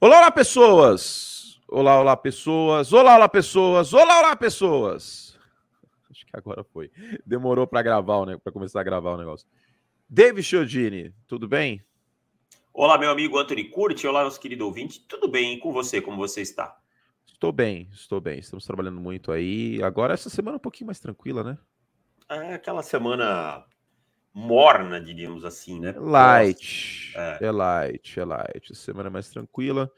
Olá, olá, pessoas! Olá, olá, pessoas! Olá, olá, pessoas! Olá, olá, pessoas! Acho que agora foi. Demorou para gravar, né? Para começar a gravar o negócio. David Chiodini, tudo bem? Olá, meu amigo Anthony Curti. Olá, nosso querido ouvinte. Tudo bem e com você? Como você está? Estou bem, estou bem. Estamos trabalhando muito aí. Agora, essa semana é um pouquinho mais tranquila, né? É aquela semana morna, diríamos assim, né? Light. É. é light, é light. Semana mais tranquila.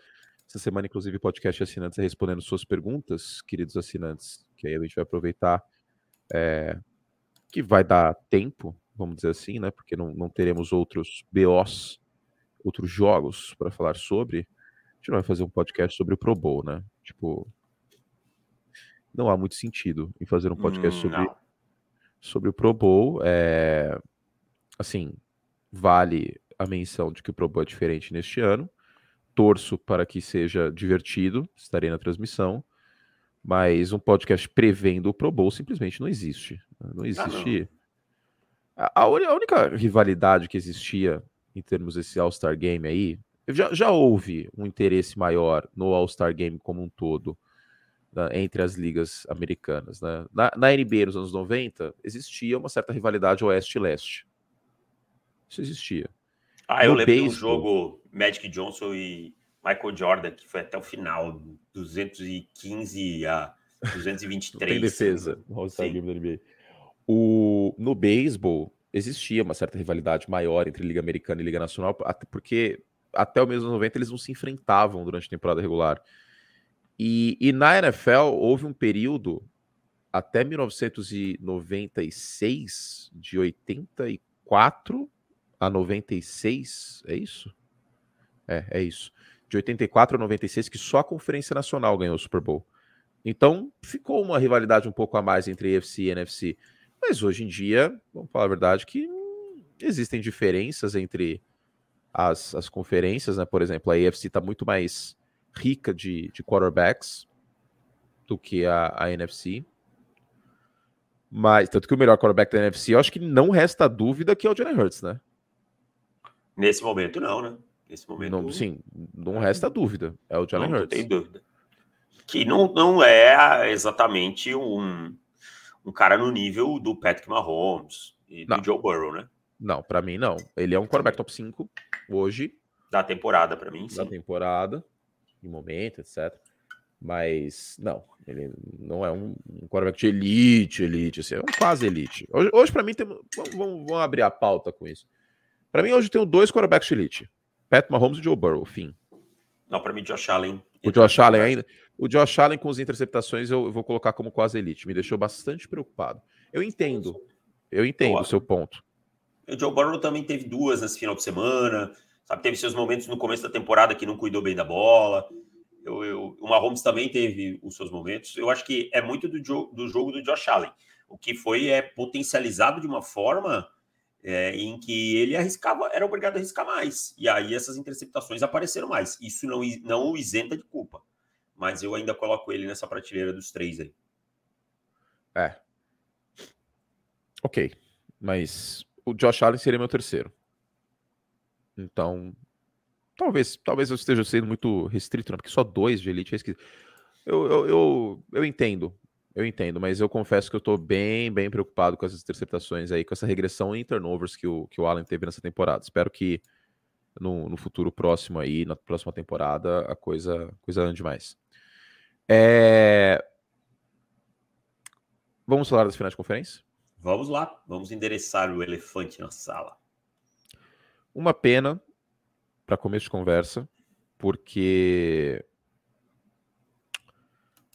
Essa semana, inclusive, podcast assinantes é respondendo suas perguntas, queridos assinantes, que aí a gente vai aproveitar é, que vai dar tempo, vamos dizer assim, né? Porque não, não teremos outros BOs, outros jogos para falar sobre. A gente não vai fazer um podcast sobre o Pro Bowl, né? Tipo, não há muito sentido em fazer um podcast hum, sobre, sobre o Pro Bowl. É, assim, vale a menção de que o Pro Bowl é diferente neste ano. Torço para que seja divertido, estarei na transmissão. Mas um podcast prevendo o Pro Bowl simplesmente não existe. Não existe. Ah, não. A, a, única rivalidade que existia em termos desse All-Star Game aí, já, já houve um interesse maior no All-Star Game como um todo né, entre as ligas americanas. Né? Na, na NBA nos anos 90, existia uma certa rivalidade oeste-leste. Isso existia. Ah, eu no lembro do jogo Magic Johnson e Michael Jordan, que foi até o final, 215 a 223. Tem defesa no All-Star Game da NBA. O, no beisebol, existia uma certa rivalidade maior entre Liga Americana e Liga Nacional, até porque até o mês 90 eles não se enfrentavam durante a temporada regular. E, e na NFL houve um período até 1996, de 84 a 96, é isso? É, é isso. De 84 a 96, que só a Conferência Nacional ganhou o Super Bowl. Então, ficou uma rivalidade um pouco a mais entre AFC e NFC. Mas hoje em dia, vamos falar a verdade, que existem diferenças entre as, as conferências, né? Por exemplo, a AFC está muito mais rica de, de quarterbacks do que a, a NFC. Mas, tanto que o melhor quarterback da NFC, eu acho que não resta dúvida que é o Jalen Hurts, né? Nesse momento, não, né? Nesse momento. Não, sim, não resta dúvida. É o Jalen Hurts. Não tem dúvida. Que não, não é exatamente um, um cara no nível do Patrick Mahomes e não. do Joe Burrow, né? Não, para mim não. Ele é um quarterback top 5 hoje. Da temporada, para mim, sim. Da temporada, em momento, etc. Mas não, ele não é um, um quarterback de elite, elite, assim, é um quase elite. Hoje, hoje para mim, tem, vamos, vamos, abrir a pauta com isso. Para mim, hoje tem dois quarterbacks de elite: Pat Mahomes e Joe Burrow, fim. Não, para mim, Josh Allen. O Josh Allen ainda. O Josh Allen com as interceptações eu, eu vou colocar como quase elite. Me deixou bastante preocupado. Eu entendo. Eu entendo o seu ponto. O Joe Burrow também teve duas nesse final de semana. Sabe, teve seus momentos no começo da temporada que não cuidou bem da bola. Eu, eu, o Mahomes também teve os seus momentos. Eu acho que é muito do, jo do jogo do Josh Allen. O que foi é potencializado de uma forma é, em que ele arriscava, era obrigado a arriscar mais. E aí essas interceptações apareceram mais. Isso não, não o isenta de culpa. Mas eu ainda coloco ele nessa prateleira dos três aí. É. Ok. Mas o Josh Allen seria meu terceiro. Então, talvez, talvez eu esteja sendo muito restrito, né? porque só dois de elite é esquisito. Eu, eu, eu, eu entendo eu entendo, mas eu confesso que eu estou bem, bem preocupado com essas interceptações aí, com essa regressão em turnovers que o, que o Allen teve nessa temporada. Espero que no, no futuro próximo aí, na próxima temporada, a coisa, coisa ande mais. É... Vamos falar das finais de conferência? Vamos lá, vamos endereçar o elefante na sala. Uma pena para começo de conversa, porque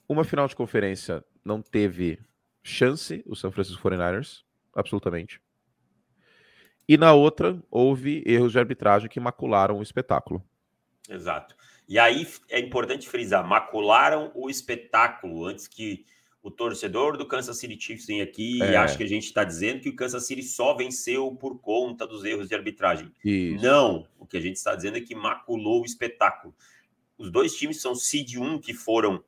uma final de conferência não teve chance o San Francisco 49ers, absolutamente. E na outra, houve erros de arbitragem que macularam o espetáculo. Exato. E aí é importante frisar: macularam o espetáculo antes que o torcedor do Kansas City Chiefs venha aqui é. e ache que a gente está dizendo que o Kansas City só venceu por conta dos erros de arbitragem. Isso. Não. O que a gente está dizendo é que maculou o espetáculo. Os dois times são seed 1 que foram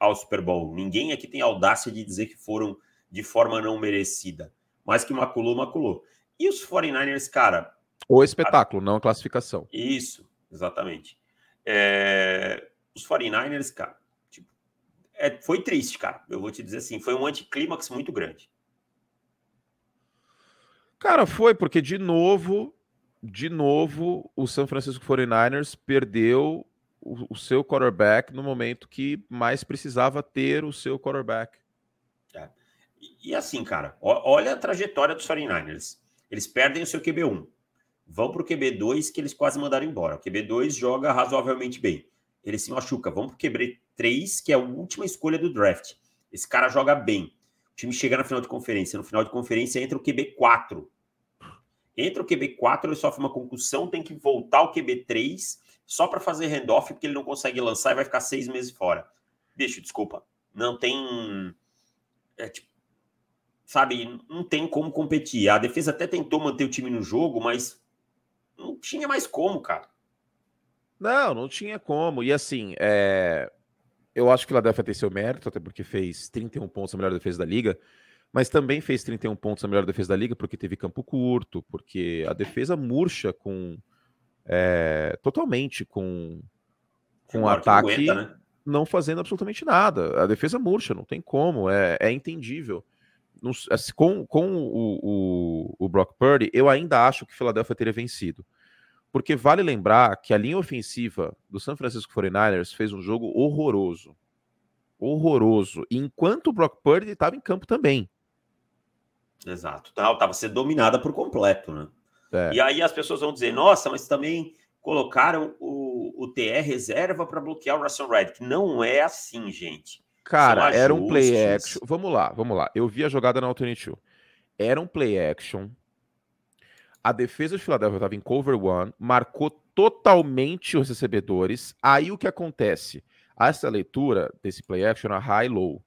ao Super Bowl. Ninguém aqui tem audácia de dizer que foram de forma não merecida, mas que maculou, maculou. E os 49ers, cara. O espetáculo, a... não a classificação. Isso, exatamente. É, os 49ers, cara, tipo, é, foi triste, cara. Eu vou te dizer assim, foi um anticlímax muito grande. Cara, foi, porque de novo, de novo, o San Francisco 49ers perdeu o, o seu quarterback no momento que mais precisava ter o seu quarterback. É. E, assim, cara, olha a trajetória dos 49ers. Eles perdem o seu QB1, vão para o QB2 que eles quase mandaram embora. O QB2 joga razoavelmente bem. Ele se machuca, vão para o QB3, que é a última escolha do draft. Esse cara joga bem. O time chega na final de conferência. No final de conferência entra o QB4. Entra o QB4, ele sofre uma concussão, tem que voltar ao QB3 só para fazer handoff, porque ele não consegue lançar e vai ficar seis meses fora. Bicho, desculpa. Não tem. É, tipo, sabe, não tem como competir. A defesa até tentou manter o time no jogo, mas não tinha mais como, cara. Não, não tinha como. E assim, é... eu acho que o Philadelphia tem seu mérito, até porque fez 31 pontos a melhor defesa da liga, mas também fez 31 pontos a melhor defesa da liga porque teve campo curto, porque a defesa murcha com. É... totalmente com, com um ataque não, aguenta, né? não, fazendo absolutamente nada. A defesa murcha, não tem como, é, é entendível. Assim, com, com o, o, o Brock Purdy, eu ainda acho que Philadelphia teria vencido. Porque vale lembrar que a linha ofensiva do San Francisco 49ers fez um jogo horroroso. Horroroso. Enquanto o Brock Purdy estava em campo também. Exato. Estava sendo dominada por completo, né? É. E aí as pessoas vão dizer, nossa, mas também colocaram o, o TR reserva para bloquear o Russell Reddick. Não é assim, gente. Cara, era um play action. Vamos lá, vamos lá. Eu vi a jogada na Alternate Era um play action a defesa de Philadelphia estava em cover one, marcou totalmente os recebedores. Aí o que acontece? Essa leitura desse play action era high-low.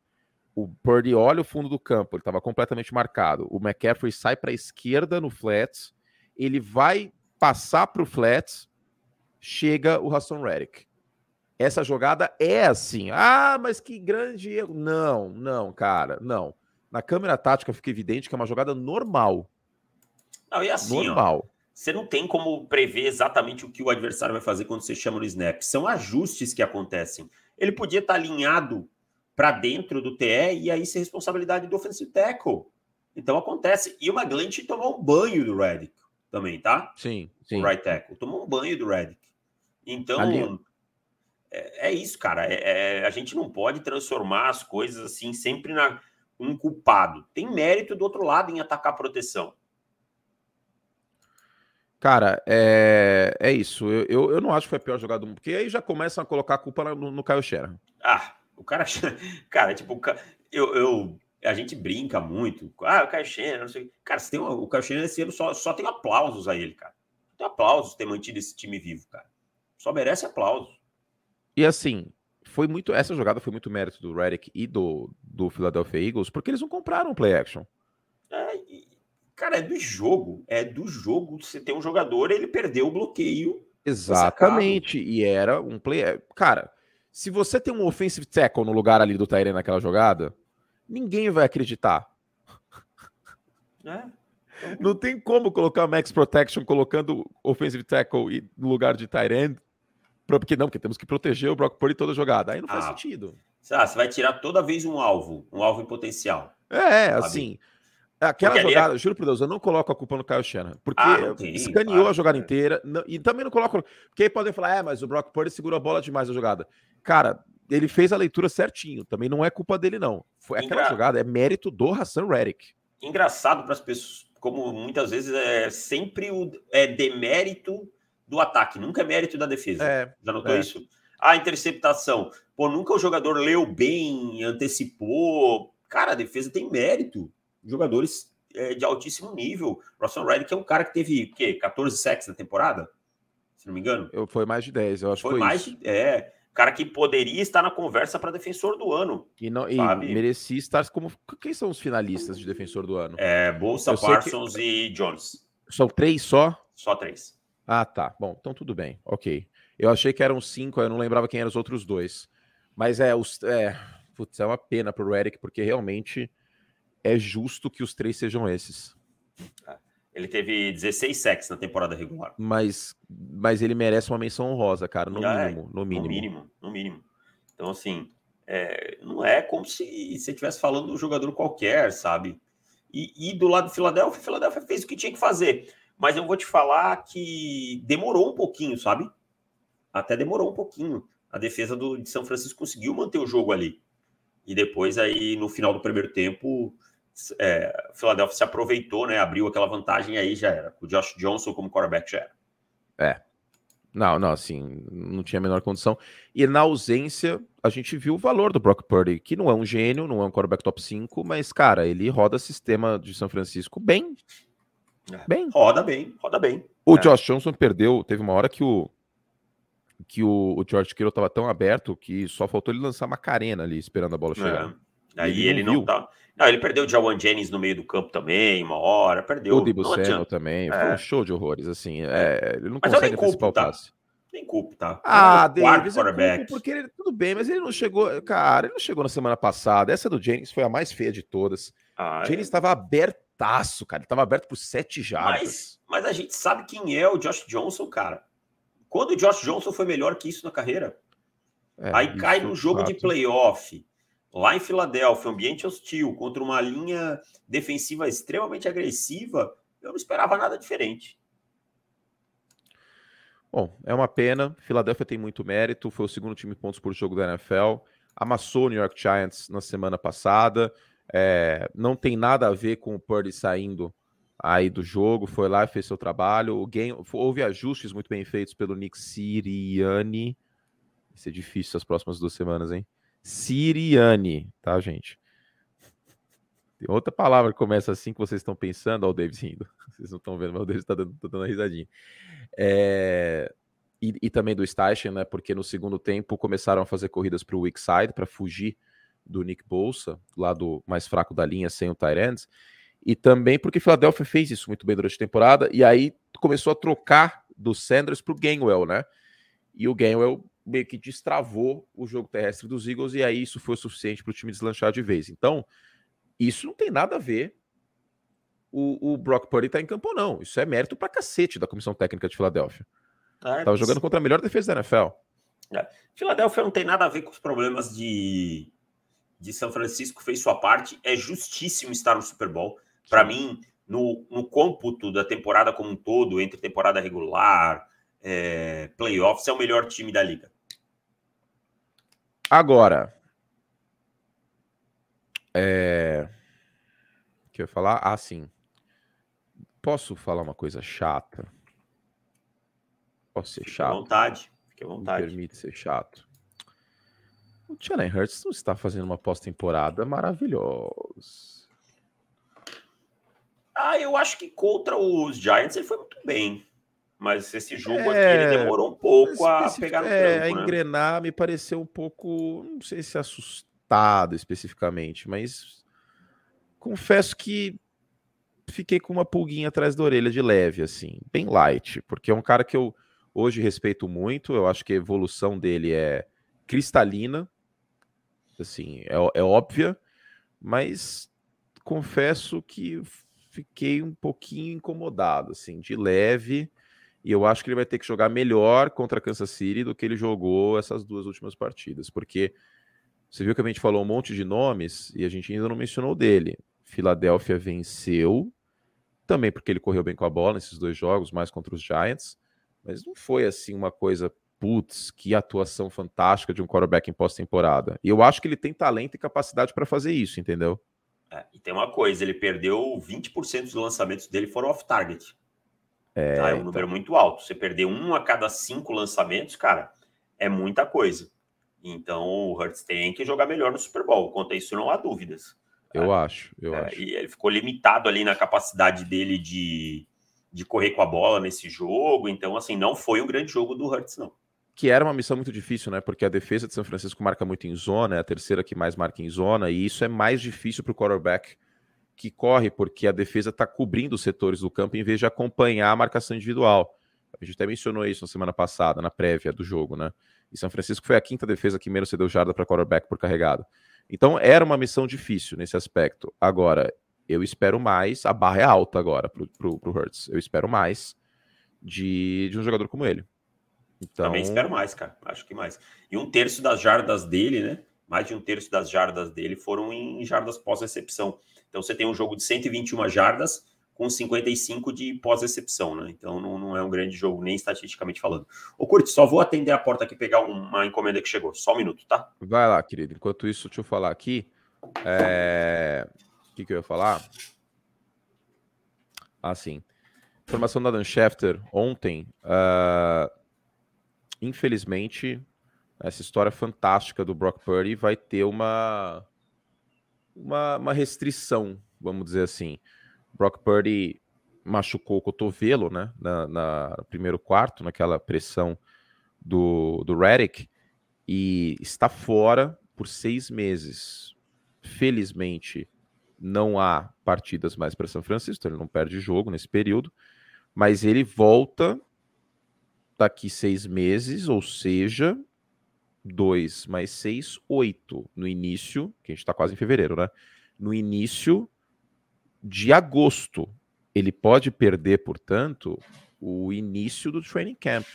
O Purdy olha o fundo do campo, ele estava completamente marcado. O McCaffrey sai para a esquerda no flats, ele vai passar para o flats, chega o Hassan Reddick. Essa jogada é assim. Ah, mas que grande erro. Não, não, cara, não. Na câmera tática fica evidente que é uma jogada normal. Não, e assim, Normal. Ó, você não tem como prever exatamente o que o adversário vai fazer quando você chama no snap. São ajustes que acontecem. Ele podia estar alinhado para dentro do TE e aí ser responsabilidade do offensive tackle. Então acontece. E o McGlinch tomou um banho do Redick também, tá? Sim, sim. O right tackle. Tomou um banho do Redick. Então, é, é, isso, cara. É, é, a gente não pode transformar as coisas assim sempre na um culpado. Tem mérito do outro lado em atacar a proteção. Cara, é, é isso. Eu, eu, eu, não acho que foi a pior jogada do mundo, porque aí já começam a colocar a culpa no, no Kyle Shanahan. Ah, o cara. Cara, tipo, eu, eu, a gente brinca muito. Ah, o Kyle Shanahan, não sei. Cara, tem uma, o Kyle Shanahan esse ano só, só tem aplausos a ele, cara. Tem aplausos ter mantido esse time vivo, cara. Só merece aplausos. E assim, foi muito. Essa jogada foi muito mérito do Redick e do, do Philadelphia Eagles, porque eles não compraram play action. É, e, Cara, é do jogo. É do jogo. Você tem um jogador, ele perdeu o bloqueio. Exatamente. E era um play. É, cara, se você tem um offensive tackle no lugar ali do Tyrene naquela jogada, ninguém vai acreditar. É. Então... Não tem como colocar max protection colocando offensive tackle no lugar de Tyrene. Porque não, porque temos que proteger o Brock Purdy toda jogada. Aí não faz ah, sentido. Ah, você vai tirar toda vez um alvo, um alvo em potencial. É, sabe? assim. Aquela porque jogada, é... juro por Deus, eu não coloco a culpa no Kyle Shanahan, porque ah, escaneou claro, a jogada é. inteira, não, e também não coloco, porque aí podem falar, é, mas o Brock Purdy segurou a bola demais na jogada. Cara, ele fez a leitura certinho, também não é culpa dele não. Foi aquela Engra... jogada é mérito do Hassan Reddick. Engraçado para as pessoas, como muitas vezes é sempre o é demérito do ataque, nunca é mérito da defesa. É, Já notou é. isso? A interceptação, pô, nunca o jogador leu bem, antecipou. Cara, a defesa tem mérito jogadores é, de altíssimo nível. Russell Reddick é um cara que teve o quê? 14 sacks na temporada? Se não me engano. Eu, foi mais de 10, eu acho foi, foi mais isso. é, cara que poderia estar na conversa para defensor do ano. E, não, e merecia estar como. Quem são os finalistas de defensor do ano? É, Bolsa, eu Parsons que... e Jones. São três só? Só três. Ah, tá. Bom, então tudo bem. Ok. Eu achei que eram cinco, eu não lembrava quem eram os outros dois. Mas é, os, é, putz, é uma pena pro Reddick, porque realmente é justo que os três sejam esses. Ele teve 16 sacks na temporada regular. Mas, mas ele merece uma menção honrosa, cara, no é, mínimo, no mínimo. No mínimo, no mínimo. Então, assim, é, não é como se você estivesse falando de um jogador qualquer, sabe? E, e do lado do Philadelphia, o Philadelphia fez o que tinha que fazer. Mas eu vou te falar que demorou um pouquinho, sabe? Até demorou um pouquinho. A defesa do, de São Francisco conseguiu manter o jogo ali. E depois, aí, no final do primeiro tempo, é, Philadelphia se aproveitou, né? Abriu aquela vantagem e aí já era. O Josh Johnson como quarterback já era. É. Não, não, assim, não tinha a menor condição. E na ausência, a gente viu o valor do Brock Purdy, que não é um gênio, não é um quarterback top 5, mas, cara, ele roda sistema de São Francisco bem. É. Bem. Roda bem, roda bem. O é. Josh Johnson perdeu, teve uma hora que o que o, o George Kittle estava tão aberto que só faltou ele lançar uma carena ali, esperando a bola chegar. É. Aí ele, ele não, tá. Não, ele perdeu o Jawan Jennings no meio do campo também, uma hora, perdeu. O Debo também, é. foi um show de horrores, assim. É, ele não mas consegue antecipar o tá? passe. Nem culpa, tá? Ah, Davis, porque ele, tudo bem, mas ele não chegou, cara, ele não chegou na semana passada. Essa do Jennings foi a mais feia de todas. Ah, Jennings estava é. abertaço, cara, ele estava aberto por sete jardas. Mas, mas a gente sabe quem é o Josh Johnson, cara. Quando o Josh Johnson foi melhor que isso na carreira? É, Aí cai no jogo fato. de playoff lá em Filadélfia, ambiente hostil, contra uma linha defensiva extremamente agressiva, eu não esperava nada diferente. Bom, é uma pena. Filadélfia tem muito mérito, foi o segundo time pontos por jogo da NFL, amassou o New York Giants na semana passada. É, não tem nada a ver com o Purdy saindo aí do jogo, foi lá e fez seu trabalho. O game, houve ajustes muito bem feitos pelo Nick Siriani. Vai ser difícil as próximas duas semanas, hein? Siriane, tá, gente? Tem outra palavra que começa assim que vocês estão pensando, ó, o Davis rindo. Vocês não estão vendo, mas o Davis está dando, tá dando uma risadinha. É... E, e, também do Station, né? Porque no segundo tempo começaram a fazer corridas para o weak side para fugir do Nick Bolsa, lado mais fraco da linha, sem o Tyrants. E também porque Philadelphia fez isso muito bem durante a temporada, e aí começou a trocar do Sanders para o Gainwell, né? E o Gainwell meio que destravou o jogo terrestre dos Eagles, e aí isso foi o suficiente para o time deslanchar de vez. Então, isso não tem nada a ver o, o Brock Purdy tá em campo ou não. Isso é mérito para cacete da comissão técnica de Filadélfia. É, Tava jogando contra a melhor defesa da NFL. É. Filadélfia não tem nada a ver com os problemas de, de São Francisco, fez sua parte. É justíssimo estar no Super Bowl. Para mim, no, no cômputo da temporada como um todo, entre temporada regular, é, playoffs, é o melhor time da liga. Agora, é... o que eu ia falar? Ah, sim. Posso falar uma coisa chata? Posso ser chato? Fique à vontade. Fique à vontade. Me permite ser chato. O Jalen Hurts não está fazendo uma pós-temporada maravilhosa. Ah, eu acho que contra os Giants ele foi muito bem. Mas esse jogo é, aqui ele demorou um pouco a pegar no é, tranco, a né? engrenar me pareceu um pouco, não sei se assustado especificamente, mas confesso que fiquei com uma pulguinha atrás da orelha de leve, assim, bem light, porque é um cara que eu hoje respeito muito, eu acho que a evolução dele é cristalina, assim, é, é óbvia, mas confesso que fiquei um pouquinho incomodado, assim, de leve, e eu acho que ele vai ter que jogar melhor contra Kansas City do que ele jogou essas duas últimas partidas, porque você viu que a gente falou um monte de nomes e a gente ainda não mencionou dele. Filadélfia venceu, também porque ele correu bem com a bola nesses dois jogos, mais contra os Giants, mas não foi assim uma coisa, putz, que atuação fantástica de um quarterback em pós-temporada. E eu acho que ele tem talento e capacidade para fazer isso, entendeu? É, e tem uma coisa, ele perdeu 20% dos lançamentos dele foram off-target. É, tá? é um então... número muito alto. Você perder um a cada cinco lançamentos, cara, é muita coisa. Então o Hurts tem que jogar melhor no Super Bowl. Quanto a isso, não há dúvidas. Eu é, acho, eu é, acho. E ele ficou limitado ali na capacidade dele de, de correr com a bola nesse jogo. Então, assim, não foi um grande jogo do Hurts, não. Que era uma missão muito difícil, né? Porque a defesa de São Francisco marca muito em zona, é a terceira que mais marca em zona, e isso é mais difícil para o quarterback que corre porque a defesa está cobrindo os setores do campo em vez de acompanhar a marcação individual. A gente até mencionou isso na semana passada, na prévia do jogo, né? E São Francisco foi a quinta defesa que menos cedeu jarda para quarterback por carregado. Então era uma missão difícil nesse aspecto. Agora, eu espero mais. A barra é alta agora pro, pro, pro Hurts. Eu espero mais de, de um jogador como ele. Então... Também espero mais, cara. Acho que mais. E um terço das jardas dele, né? Mais de um terço das jardas dele foram em jardas pós-recepção. Então você tem um jogo de 121 jardas com 55 de pós-recepção, né? Então não, não, é um grande jogo, nem estatisticamente falando. Ô, Curti, só vou atender a porta aqui pegar uma encomenda que chegou. Só um minuto, tá? Vai lá, querido. Enquanto isso, deixa eu falar aqui. É... O que, que eu ia falar? Ah, sim. Informação da Dan Schefter ontem. Uh... Infelizmente, essa história fantástica do Brock Purdy vai ter uma, uma, uma restrição, vamos dizer assim. Brock Purdy machucou o cotovelo, né, na, na, primeiro quarto, naquela pressão do, do Redick, e está fora por seis meses. Felizmente, não há partidas mais para São Francisco, ele não perde jogo nesse período, mas ele volta daqui seis meses, ou seja, dois mais seis, oito no início, que a gente está quase em fevereiro, né? No início de agosto. Ele pode perder, portanto, o início do training camp.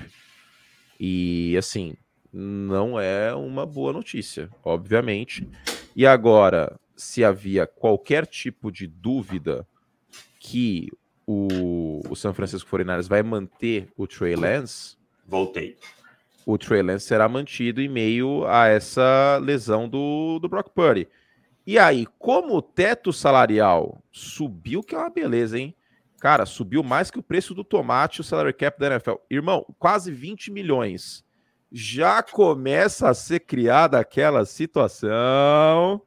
E assim, não é uma boa notícia, obviamente. E agora, se havia qualquer tipo de dúvida que o, o San Francisco 49ers vai manter o Trey Lance, voltei. O Trey Lance será mantido em meio a essa lesão do, do Brock Purdy. E aí, como o teto salarial subiu, que é uma beleza, hein? Cara, subiu mais que o preço do tomate, o salary cap da NFL. Irmão, quase 20 milhões. Já começa a ser criada aquela situação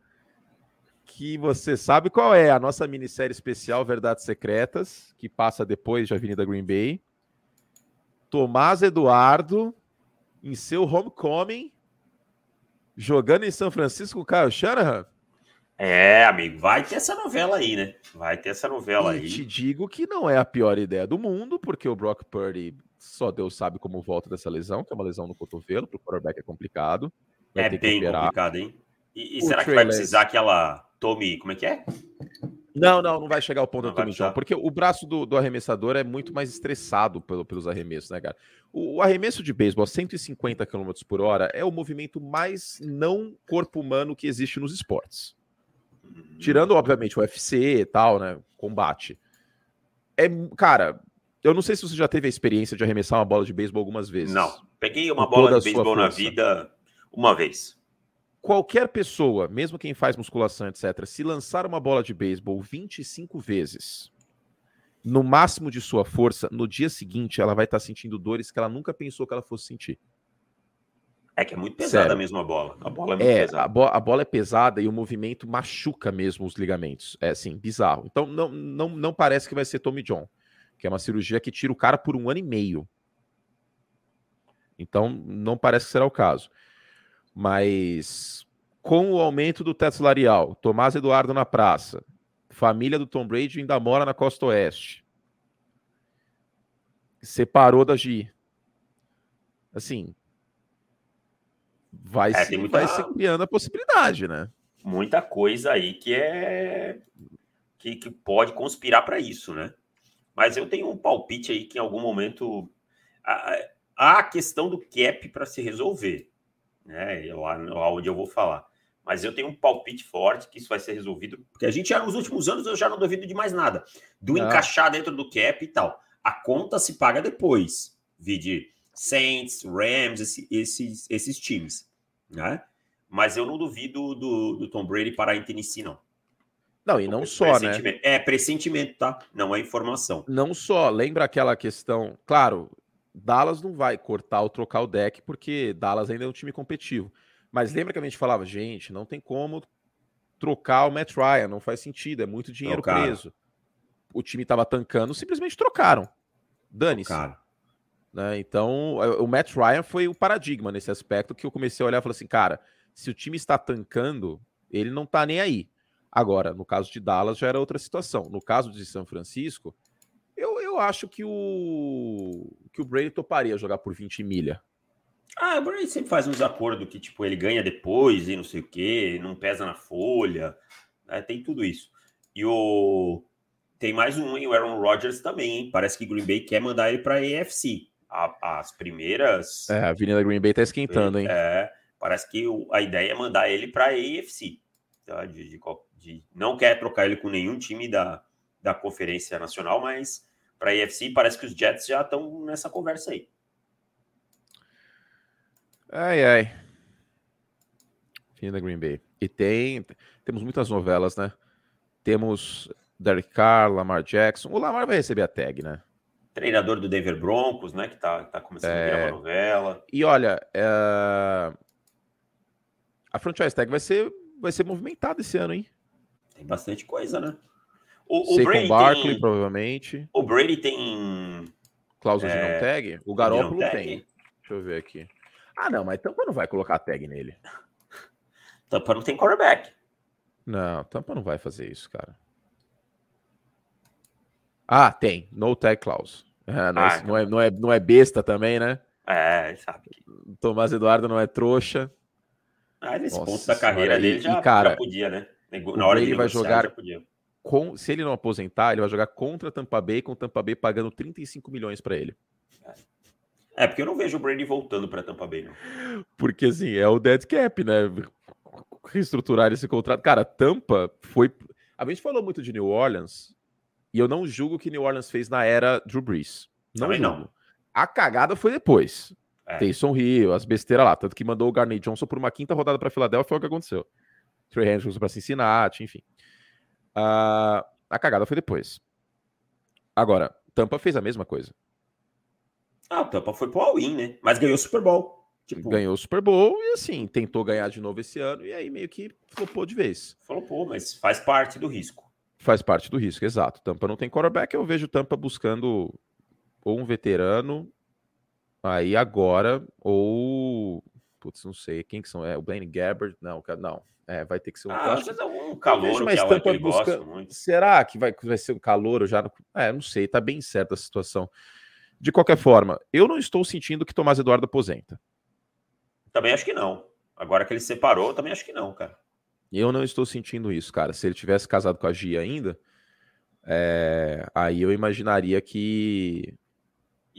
que você sabe qual é a nossa minissérie especial Verdades Secretas, que passa depois de Avenida Green Bay. Tomás Eduardo, em seu homecoming, jogando em São Francisco com o Kyle Shanahan. É, amigo, vai ter essa novela aí, né? Vai ter essa novela e aí. te digo que não é a pior ideia do mundo, porque o Brock Purdy só Deus sabe como volta dessa lesão, que é uma lesão no cotovelo, para o quarterback é complicado. É bem complicado, hein? E, e será que vai precisar que ela tome. Como é que é? Não, não, não vai chegar ao ponto do Tommy John, porque o braço do, do, arremessador é muito mais estressado pelo, pelos arremessos, né, cara? O, o arremesso de beisebol a 150 km por hora é o movimento mais não corpo humano que existe nos esportes. Tirando, obviamente, o UFC e tal, né? Combate. É, cara, eu não sei se você já teve a experiência de arremessar uma bola de beisebol algumas vezes. Não. Peguei uma bola de beisebol na vida uma vez. Qualquer pessoa, mesmo quem faz musculação, etc., se lançar uma bola de beisebol 25 vezes, no máximo de sua força, no dia seguinte ela vai estar sentindo dores que ela nunca pensou que ela fosse sentir. É que é muito pesada Sério. mesmo a bola. A bola é muito é, pesada. A, bo a, bola é pesada e o movimento machuca mesmo os ligamentos. É assim, bizarro. Então não, não, não parece que vai ser Tommy John, que é uma cirurgia que tira o cara por um ano e meio. Então não parece que será o caso. Mas com o aumento do teto salarial, Tomás Eduardo na praça, família do Tom Brady ainda mora na costa oeste. Separou da Gi. Assim, vai, é, se, muita... vai se criando a possibilidade, né? Muita coisa aí que é que, que pode conspirar para isso, né? Mas eu tenho um palpite aí que em algum momento há a questão do cap para se resolver, né? Lá, lá onde eu vou falar. Mas eu tenho um palpite forte que isso vai ser resolvido, porque a gente já nos últimos anos eu já não duvido de mais nada, do ah. encaixar dentro do cap e tal. A conta se paga depois, vide Saints, Rams, esse, esses, esses times, né? Mas eu não duvido do, do Tom Brady parar em Tennessee, não. Não, e não só, né? É pressentimento, tá? Não é informação. Não só. Lembra aquela questão. Claro, Dallas não vai cortar ou trocar o deck, porque Dallas ainda é um time competitivo. Mas lembra que a gente falava, gente, não tem como trocar o Matt Ryan, não faz sentido, é muito dinheiro trocaram. preso. O time estava tancando, simplesmente trocaram. Dane-se. Né? Então, o Matt Ryan foi o paradigma nesse aspecto que eu comecei a olhar e falei assim, cara, se o time está tancando, ele não está nem aí. Agora, no caso de Dallas já era outra situação. No caso de São Francisco, eu, acho que o que o Brady toparia jogar por 20 milha. Ah, o Brady sempre faz uns acordos que tipo ele ganha depois e não sei o que, não pesa na folha, né? tem tudo isso. E o tem mais um, hein? O Aaron Rodgers também, hein? Parece que Green Bay quer mandar ele para a AFC. as primeiras. É, a Avenida Green Bay tá esquentando, hein? É, parece que a ideia é mandar ele para a AFC. Tá? De, de, de, não quer trocar ele com nenhum time da, da Conferência Nacional, mas para a AFC parece que os Jets já estão nessa conversa aí. Ai, ai. Fim da Green Bay. E tem. Temos muitas novelas, né? Temos Derek Carr, Lamar Jackson. O Lamar vai receber a tag, né? Treinador do Denver Broncos, né? Que tá, tá começando é... a virar uma novela. E olha, é... a franchise tag vai ser, vai ser movimentada esse ano, hein? Tem bastante coisa, né? O, o Brady Barkley, tem... provavelmente. O Brady tem. Cláusula é... de não tag? O Garópolo tem. Deixa eu ver aqui. Ah, não, mas Tampa não vai colocar tag nele. Tampa não tem quarterback. Não, Tampa não vai fazer isso, cara. Ah, tem. No tag clause. Ah, não, ah, não, é, não, é, não é besta também, né? É, sabe. Tomás Eduardo não é trouxa. Ah, nesse Nossa, ponto da carreira dele já, e, cara, já podia, né? Na hora ele vai jogar com, se ele não aposentar, ele vai jogar contra Tampa Bay, com Tampa Bay pagando 35 milhões para ele. É, porque eu não vejo o Brady voltando para Tampa Bay, não. Porque assim, é o dead cap, né? Reestruturar esse contrato. Cara, Tampa foi. A gente falou muito de New Orleans, e eu não julgo o que New Orleans fez na era Drew Brees. Não Também julgo. Não. A cagada foi depois. É. Taysom Hill, as besteiras lá. Tanto que mandou o Garnett Johnson por uma quinta rodada para Filadélfia, foi o que aconteceu. Trey Hendrickson para Cincinnati, enfim. Uh, a cagada foi depois. Agora, Tampa fez a mesma coisa. Ah, o Tampa foi pro all-in, né? Mas ganhou o Super Bowl. Tipo... Ganhou o Super Bowl e assim, tentou ganhar de novo esse ano e aí meio que flopou de vez. Flopou, mas faz parte do risco. Faz parte do risco, exato. Tampa não tem quarterback, eu vejo Tampa buscando ou um veterano aí agora, ou. Putz, não sei. Quem que são? É o Blaine Gabbert? Não, não. É, vai ter que ser um. Ah, acho, um calor mas que, é Tampa busca... Será que vai, vai ser um calor já? É, não sei, tá bem certa a situação. De qualquer forma, eu não estou sentindo que Tomás Eduardo aposenta. Também acho que não. Agora que ele separou, também acho que não, cara. Eu não estou sentindo isso, cara. Se ele tivesse casado com a Gia ainda, é... aí eu imaginaria que...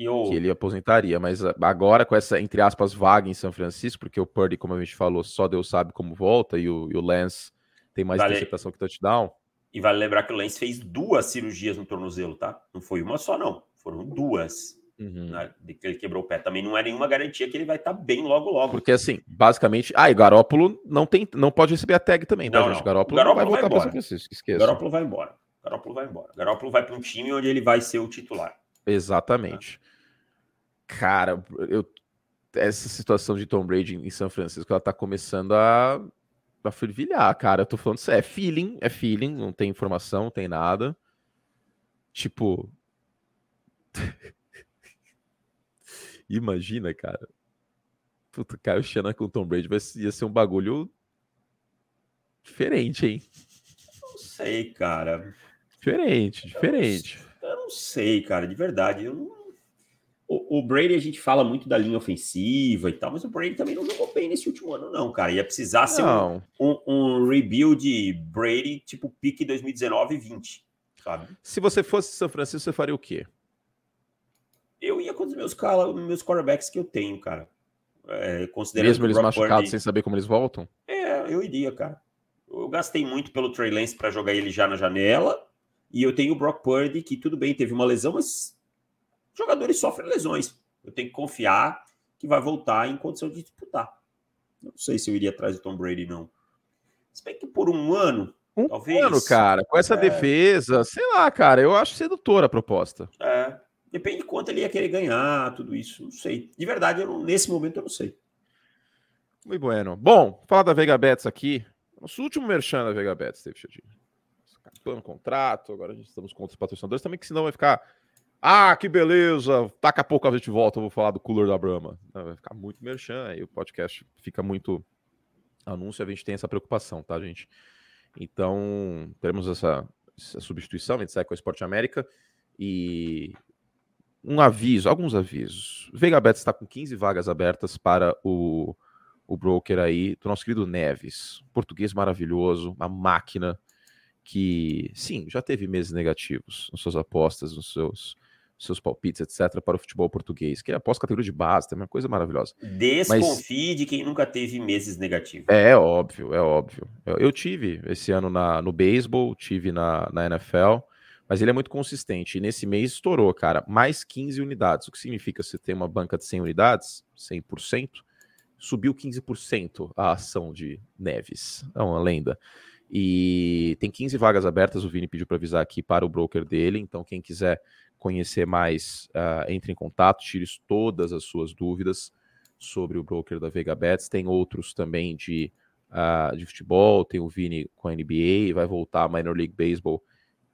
Eu... que ele aposentaria. Mas agora, com essa, entre aspas, vaga em São Francisco, porque o Purdy, como a gente falou, só Deus sabe como volta, e o, e o Lance tem mais vale... interceptação que touchdown. E vale lembrar que o Lance fez duas cirurgias no tornozelo, tá? Não foi uma só, não. Foram duas. Uhum. Né, de que ele quebrou o pé. Também não é nenhuma garantia que ele vai estar tá bem logo logo. Porque assim, basicamente. Ah, e Garópolo não tem, não pode receber a tag também, tá, não, gente? Garópolo, Garópolo vai voltar para São esqueça. Garópolo vai embora. Garópolo vai embora. Garópolo vai para um time onde ele vai ser o titular. Exatamente. Cara, eu, essa situação de Tom Brady em São Francisco, ela tá começando a, a fervilhar, cara. Eu tô falando é feeling, é feeling, não tem informação, não tem nada. Tipo. Imagina, cara. Puta, Kyle Shanahan com Tom Brady vai, ia ser um bagulho diferente, hein? Não sei, cara. Diferente, diferente. Eu não, eu não sei, cara, de verdade. Eu não... o, o, Brady, a gente fala muito da linha ofensiva e tal, mas o Brady também não jogou bem nesse último ano, não, cara. Ia precisar ser um, um, um, rebuild Brady, tipo pique 2019 e 20, sabe? Se você fosse São Francisco, você faria o quê? eu ia com os meus, meus quarterbacks que eu tenho, cara. É, considerando Mesmo eles machucados Purdy... sem saber como eles voltam? É, eu iria, cara. Eu gastei muito pelo Trey Lance para jogar ele já na janela. E eu tenho o Brock Purdy, que tudo bem, teve uma lesão, mas jogadores sofrem lesões. Eu tenho que confiar que vai voltar em condição de disputar. Não sei se eu iria atrás do Tom Brady, não. Se bem que por um ano, um talvez. ano, cara, com essa é... defesa, sei lá, cara, eu acho sedutora a proposta. É, Depende de quanto ele ia querer ganhar, tudo isso. Não sei. De verdade, não, nesse momento eu não sei. Muito bueno. Bom, falar da Vega Bets aqui. Nosso último merchan da Vega Bets, David Chadinho. Acabando contrato, agora a gente estamos com outros patrocinadores também, que senão vai ficar. Ah, que beleza! Daqui a pouco a gente volta, eu vou falar do cooler da Brahma. Vai ficar muito merchan, aí o podcast fica muito anúncio, a gente tem essa preocupação, tá, gente? Então, teremos essa, essa substituição, a gente sai com a Esporte América e um aviso, alguns avisos. Vega Bet está com 15 vagas abertas para o, o broker aí do nosso querido Neves. Português maravilhoso, uma máquina. que, sim, já teve meses negativos nas suas apostas, nos seus, seus palpites, etc., para o futebol português, que é após categoria de base, é uma coisa maravilhosa. Desconfie Mas, de quem nunca teve meses negativos. É, é óbvio, é óbvio. Eu, eu, tive esse ano na, no beisebol, tive na, na NFL, mas ele é muito consistente. E nesse mês estourou, cara, mais 15 unidades. O que significa se tem uma banca de 100 unidades, 100%, subiu 15% a ação de Neves. É uma lenda. E tem 15 vagas abertas, o Vini pediu para avisar aqui para o broker dele. Então, quem quiser conhecer mais, uh, entre em contato, tire todas as suas dúvidas sobre o broker da Vega Bets. Tem outros também de, uh, de futebol, tem o Vini com a NBA, vai voltar a Minor League Baseball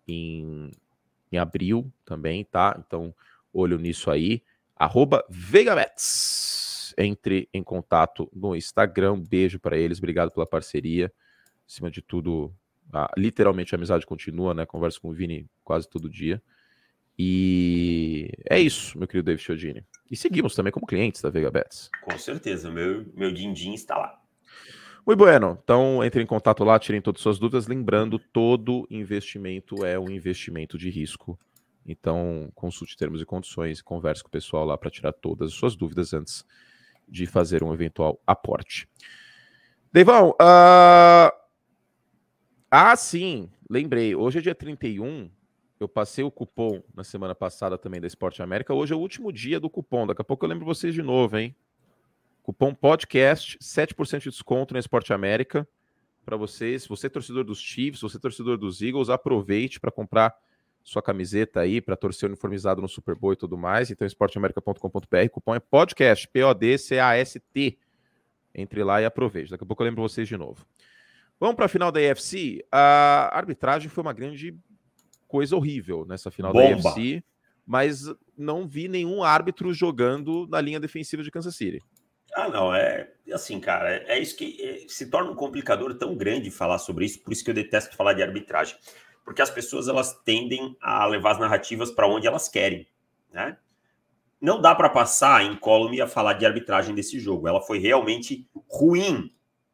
em, em abril também, tá? Então, olho nisso aí. Arroba VegaBets. Entre em contato no Instagram. Beijo para eles, obrigado pela parceria acima de tudo, a, literalmente a amizade continua, né? Converso com o Vini quase todo dia. E é isso, meu querido David Chiodini. E seguimos também como clientes da Vega Bets. Com certeza, meu, meu din-din está lá. Muito bueno. Então, entre em contato lá, tirem todas as suas dúvidas. Lembrando, todo investimento é um investimento de risco. Então, consulte termos e condições, converse com o pessoal lá para tirar todas as suas dúvidas antes de fazer um eventual aporte. Deivão, uh, ah, sim, lembrei. Hoje é dia 31. Eu passei o cupom na semana passada também da Esporte América. Hoje é o último dia do cupom. Daqui a pouco eu lembro vocês de novo, hein? Cupom podcast, 7% de desconto na Esporte América para vocês. Você é torcedor dos Chiefs, você é torcedor dos Eagles, aproveite para comprar sua camiseta aí para torcer uniformizado no Super Bowl e tudo mais. Então, esporteamerica.com.br, cupom é podcast, P-O-D-C-A-S-T. Entre lá e aproveite. Daqui a pouco eu lembro vocês de novo. Vamos para a final da EFC. A arbitragem foi uma grande coisa horrível nessa final Bomba. da EFC, mas não vi nenhum árbitro jogando na linha defensiva de Kansas City. Ah, não, é assim, cara, é, é isso que é, se torna um complicador tão grande falar sobre isso, por isso que eu detesto falar de arbitragem, porque as pessoas elas tendem a levar as narrativas para onde elas querem, né? Não dá para passar em column a falar de arbitragem desse jogo, ela foi realmente ruim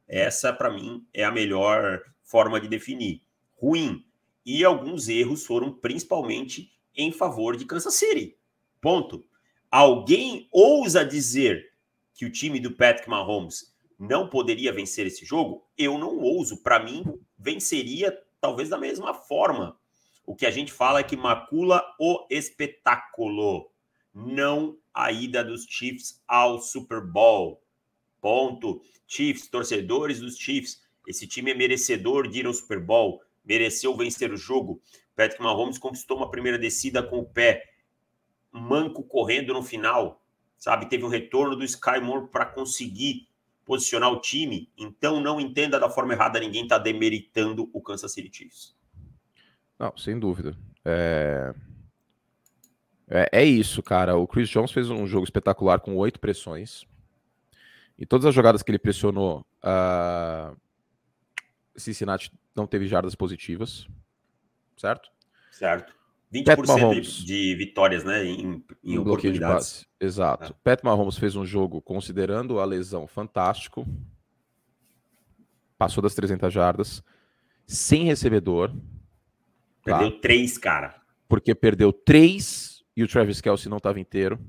essa, para mim, é a melhor forma de definir. Ruim. E alguns erros foram principalmente em favor de Kansas City. Ponto. Alguém ousa dizer que o time do Patrick Mahomes não poderia vencer esse jogo? Eu não ouso. Para mim, venceria talvez da mesma forma. O que a gente fala é que macula o espetáculo, não a ida dos Chiefs ao Super Bowl. Ponto. Chiefs, torcedores dos Chiefs, esse time é merecedor de ir ao Super Bowl, mereceu vencer o jogo. Patrick Mahomes conquistou uma primeira descida com o pé manco correndo no final, sabe? Teve um retorno do Sky Moore para conseguir posicionar o time. Então não entenda da forma errada, ninguém está demeritando o Kansas City Chiefs. Não, sem dúvida. É... é... É, isso, cara. O Chris Jones fez um jogo espetacular com oito pressões. Em todas as jogadas que ele pressionou, uh, Cincinnati não teve jardas positivas, certo? Certo. 20% de, de vitórias, né, em, em oportunidades. Exato. É. Pat Mahomes fez um jogo, considerando a lesão, fantástico. Passou das 300 jardas, sem recebedor. Perdeu tá? três, cara. Porque perdeu três e o Travis Kelsey não estava inteiro.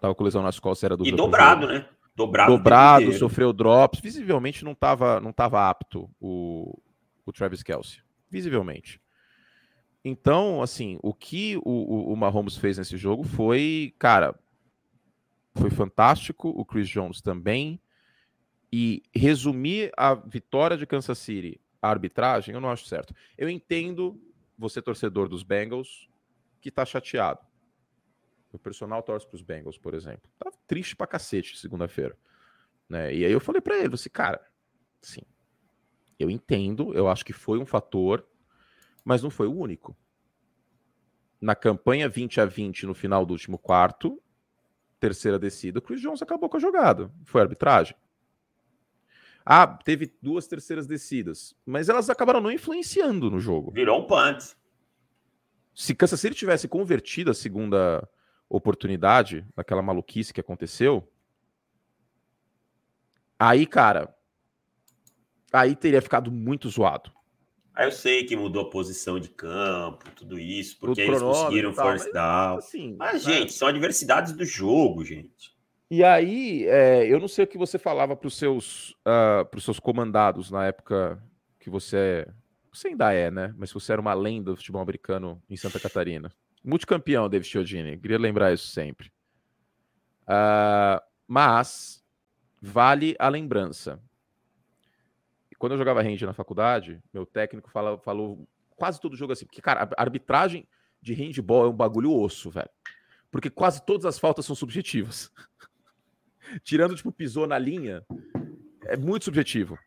Tava com lesão nas costas, era do E dobrado, né? Dobrado, dobrado sofreu drops. Visivelmente não estava não tava apto o, o Travis Kelsey. Visivelmente. Então, assim, o que o, o, o Mahomes fez nesse jogo foi, cara, foi fantástico. O Chris Jones também. E resumir a vitória de Kansas City à arbitragem, eu não acho certo. Eu entendo você, torcedor dos Bengals, que tá chateado. O personal torce para os Bengals, por exemplo. Tá triste pra cacete segunda-feira. Né? E aí eu falei para ele, assim, cara, sim, eu entendo, eu acho que foi um fator, mas não foi o único. Na campanha 20 a 20 no final do último quarto, terceira descida, o Chris Jones acabou com a jogada. Foi arbitragem. Ah, teve duas terceiras descidas, mas elas acabaram não influenciando no jogo. Virou um punt. Se Kansas City tivesse convertido a segunda oportunidade, daquela maluquice que aconteceu, aí, cara, aí teria ficado muito zoado. Aí eu sei que mudou a posição de campo, tudo isso, porque eles conseguiram force down. Assim, mas, né? gente, são adversidades do jogo, gente. E aí, é, eu não sei o que você falava para os seus, uh, seus comandados na época que você. Você ainda é, né? Mas você era uma lenda do futebol americano em Santa Catarina. Multicampeão, David Chiodini. Queria lembrar isso sempre. Uh, mas vale a lembrança. Quando eu jogava range na faculdade, meu técnico fala, falou quase todo jogo assim, porque, cara, a arbitragem de handball é um bagulho osso, velho. Porque quase todas as faltas são subjetivas. Tirando, tipo, pisou na linha, é muito subjetivo.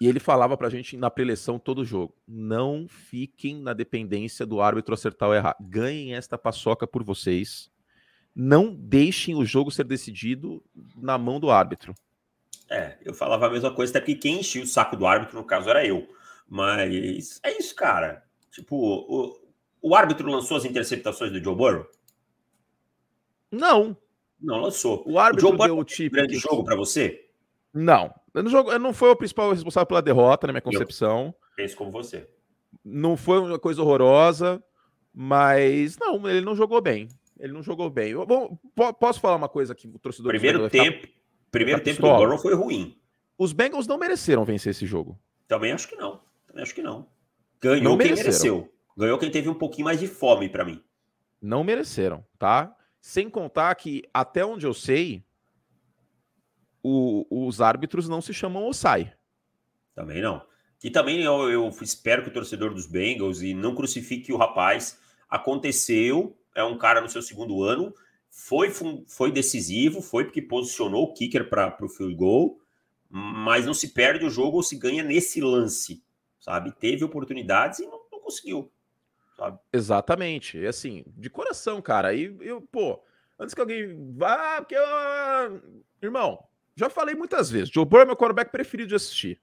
E ele falava pra gente na preleção todo jogo: não fiquem na dependência do árbitro acertar ou errar. Ganhem esta paçoca por vocês. Não deixem o jogo ser decidido na mão do árbitro. É, eu falava a mesma coisa, até porque quem enchia o saco do árbitro, no caso, era eu. Mas é isso, cara. Tipo, o, o árbitro lançou as interceptações do Joe Burrow? Não. Não lançou. O árbitro o Joe deu o tipo. Grande jogo para você? Não. Não, jogo, não foi o principal responsável pela derrota, na minha concepção. Eu penso como você. Não foi uma coisa horrorosa, mas não, ele não jogou bem. Ele não jogou bem. Bom, posso falar uma coisa que o torcedor. Primeiro tempo, ficar... primeiro tempo do Burrow foi ruim. Os Bengals não mereceram vencer esse jogo. Também acho que não. Também acho que não. Ganhou não quem mereceu. Ganhou quem teve um pouquinho mais de fome para mim. Não mereceram, tá? Sem contar que, até onde eu sei, o, os árbitros não se chamam Osai. Também não. E também eu, eu, espero que o torcedor dos Bengals e não crucifique o rapaz. Aconteceu, é um cara no seu segundo ano, foi, foi decisivo, foi porque posicionou o kicker para o field goal, mas não se perde o jogo ou se ganha nesse lance, sabe? Teve oportunidades e não, não conseguiu sabe? Exatamente. E assim, de coração, cara. E eu, pô, antes que alguém vá, porque eu... Irmão, já falei muitas vezes, Joe Burrow é meu quarterback preferido de assistir.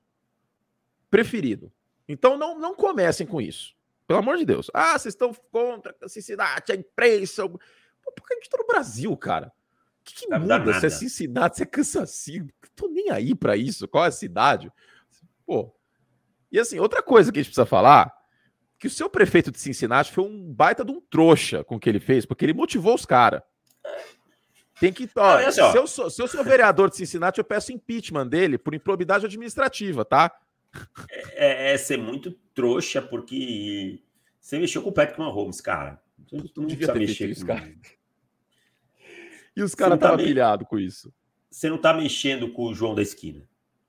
Preferido. Então não, não comecem com isso. Pelo amor de Deus. Ah, vocês estão contra a Cincinnati, a imprensa. Porque a gente tá no Brasil, cara. O que, que muda se é Cincinnati, se é Kansas City? Tô nem aí para isso. Qual é a cidade? Pô. E assim, outra coisa que a gente precisa falar que o seu prefeito de Cincinnati foi um baita de um trouxa com o que ele fez, porque ele motivou os caras. Tem que. Ó, Não, se, eu sou, se eu sou vereador de Cincinnati, eu peço impeachment dele por improbidade administrativa, tá? É, é, é ser muito trouxa, porque você mexeu com o Patrick Mahomes, cara. Não devia ter mexer isso, cara. E os caras estavam tá pilhados com isso. Você não tá mexendo com o João da esquina,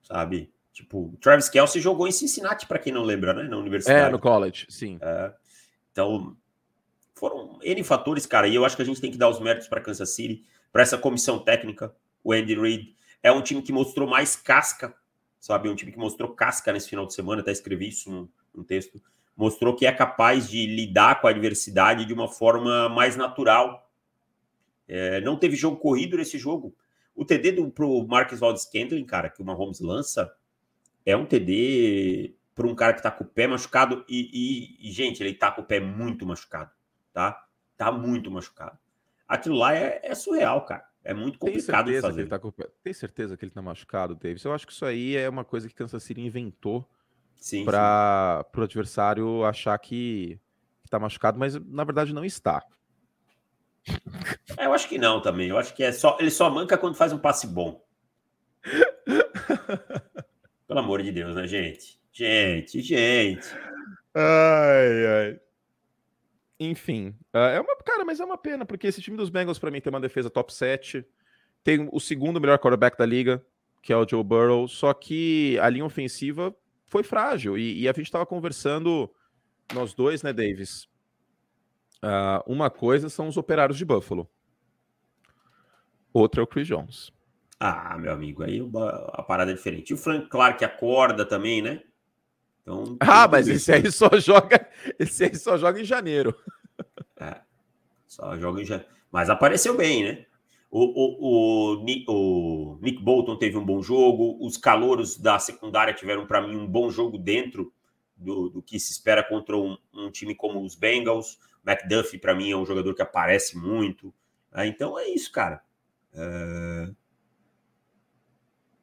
sabe? Tipo, Travis Kelsey jogou em Cincinnati, para quem não lembra, né? Na universidade. É, no college, sim. É. Então, foram N fatores, cara, e eu acho que a gente tem que dar os méritos para Kansas City, para essa comissão técnica. O Andy Reid é um time que mostrou mais casca, sabe? Um time que mostrou casca nesse final de semana, até escrevi isso num, num texto. Mostrou que é capaz de lidar com a adversidade de uma forma mais natural. É, não teve jogo corrido nesse jogo. O TD do, pro Marcus Valdes Scantling, cara, que o Mahomes lança, é um TD para um cara que tá com o pé machucado e, e, e, gente, ele tá com o pé muito machucado, tá? Tá muito machucado. Aquilo lá é, é surreal, cara. É muito complicado Tem fazer. Tá com... Tem certeza que ele tá machucado, Davis? Eu acho que isso aí é uma coisa que Kansas City inventou para o adversário achar que, que tá machucado, mas na verdade não está. É, eu acho que não também. Eu acho que é só ele só manca quando faz um passe bom. Pelo amor de Deus, né, gente? Gente, gente. Ai, ai. Enfim, é, é uma cara, mas é uma pena, porque esse time dos Bengals, para mim, tem uma defesa top 7. Tem o segundo melhor quarterback da liga, que é o Joe Burrow. Só que a linha ofensiva foi frágil. E, e a gente estava conversando, nós dois, né, Davis? Uh, uma coisa são os operários de Buffalo. Outra é o Chris Jones. Ah, meu amigo, aí a parada é diferente. E o Frank Clark acorda também, né? Então, ah, mas esse aí só joga, esse aí só joga em janeiro. É, só joga em janeiro. Mas apareceu bem, né? O, o, o, o, Nick Bolton teve um bom jogo, os calouros da secundária tiveram, para mim, um bom jogo dentro do, do que se espera contra um, um time como os Bengals. McDuffie, para mim, é um jogador que aparece muito. Ah, então é isso, cara. É...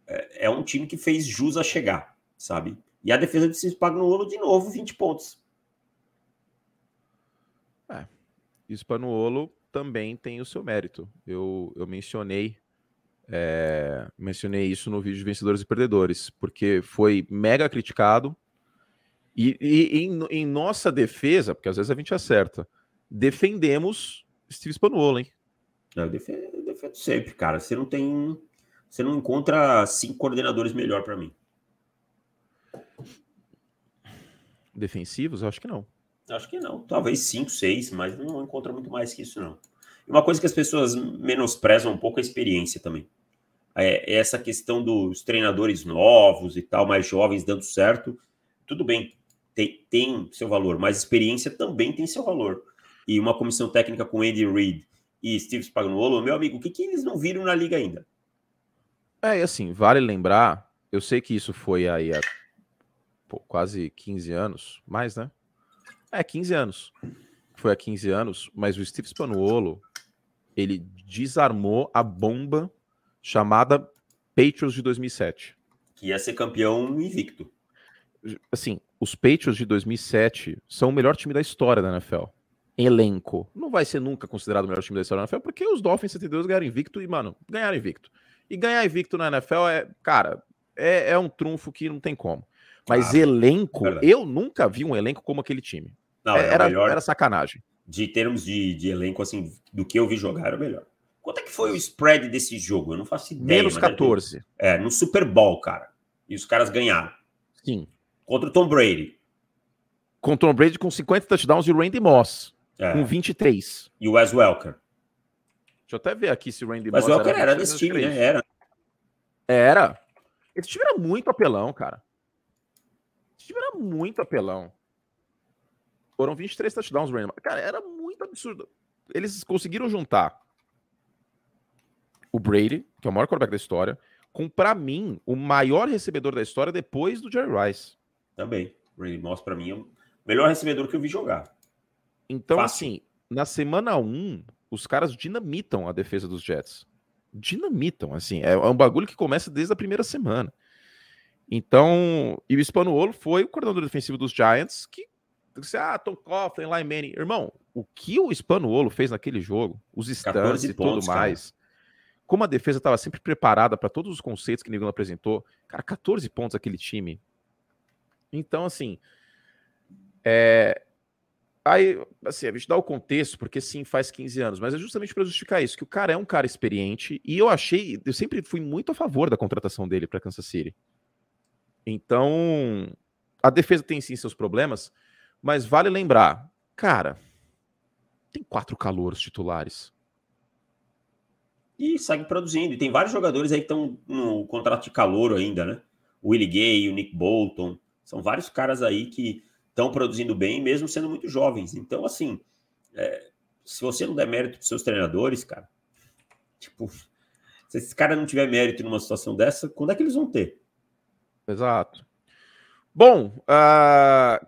É, é um time que fez jus a chegar, sabe? E a defesa de Spagnuolo, de novo, 20 pontos. É, Spagnuolo também tem o seu mérito. Eu, eu mencionei é, mencionei isso no vídeo de Vencedores e Perdedores, porque foi mega criticado. E, e em, em, nossa defesa, porque às vezes a gente acerta, defendemos Steve Spanuolo, hein? Eu defendo, eu defendo sempre, cara. Você não tem. Você não encontra cinco coordenadores melhor para mim. Defensivos? Eu acho que não. Acho que não. Talvez cinco, seis, mas não encontra muito mais que isso, não. Uma coisa que as pessoas menosprezam um pouco é a experiência também. É, é essa questão dos treinadores novos e tal, mais jovens dando certo. Tudo bem, tem, tem seu valor, mas experiência também tem seu valor. E uma comissão técnica com Andy Reid e Steve Spagnuolo, meu amigo, o que, que eles não viram na liga ainda? É, e assim, vale lembrar, eu sei que isso foi aí há pô, quase 15 anos, mais, né? É, 15 anos. Foi há 15 anos, mas o Steve Spanuolo, ele desarmou a bomba chamada Patriots de 2007. Que ia ser campeão invicto. Assim, os Patriots de 2007 são o melhor time da história da NFL. Elenco. Não vai ser nunca considerado o melhor time da história da NFL, porque os Dolphins 72 ganharam invicto e, mano, ganharam invicto. E ganhar invicto na NFL é, cara, é, é um trunfo que não tem como. Mas ah, elenco, verdade. eu nunca vi um elenco como aquele time. Não, é, era, melhor, era sacanagem. De termos de, de elenco, assim, do que eu vi jogar, era o melhor. Quanto é que foi o spread desse jogo? Eu não faço ideia. Menos 14. É, é, no Super Bowl, cara. E os caras ganharam. Sim. Contra o Tom Brady. Contra o Tom Brady com 50 touchdowns e o Randy Moss é. com 23. E o Wes Welker. Deixa eu até ver aqui se o Randy Moss. Wes Welker era, era desse time, né? Era. Era. Esse time era muito apelão, cara. Esse time era muito apelão. Foram 23 touchdowns, Randy. Cara, era muito absurdo. Eles conseguiram juntar o Brady, que é o maior quarterback da história, com, para mim, o maior recebedor da história depois do Jerry Rice. Também. O Brady Moss, para mim, é o melhor recebedor que eu vi jogar. Então, Fácil. assim, na semana 1, os caras dinamitam a defesa dos Jets. Dinamitam, assim. É, é um bagulho que começa desde a primeira semana. Então, e o Spanuolo foi o coordenador defensivo dos Giants, que você, ah, Tom Coughlin, Line Manning. Irmão, o que o Spanuolo fez naquele jogo, os stunts e pontos, tudo mais, cara. como a defesa estava sempre preparada para todos os conceitos que o Nigel apresentou, cara, 14 pontos aquele time. Então, assim, é, Aí, assim, a gente dá o contexto, porque sim, faz 15 anos, mas é justamente para justificar isso, que o cara é um cara experiente, e eu achei, eu sempre fui muito a favor da contratação dele para Kansas City. Então, a defesa tem sim seus problemas, mas vale lembrar, cara, tem quatro calouros titulares. E segue produzindo. E tem vários jogadores aí que estão no contrato de calouro ainda, né? O Willie Gay, o Nick Bolton. São vários caras aí que estão produzindo bem, mesmo sendo muito jovens. Então, assim, é, se você não der mérito para seus treinadores, cara, tipo, se esse cara não tiver mérito numa situação dessa, quando é que eles vão ter? Exato. Bom, uh...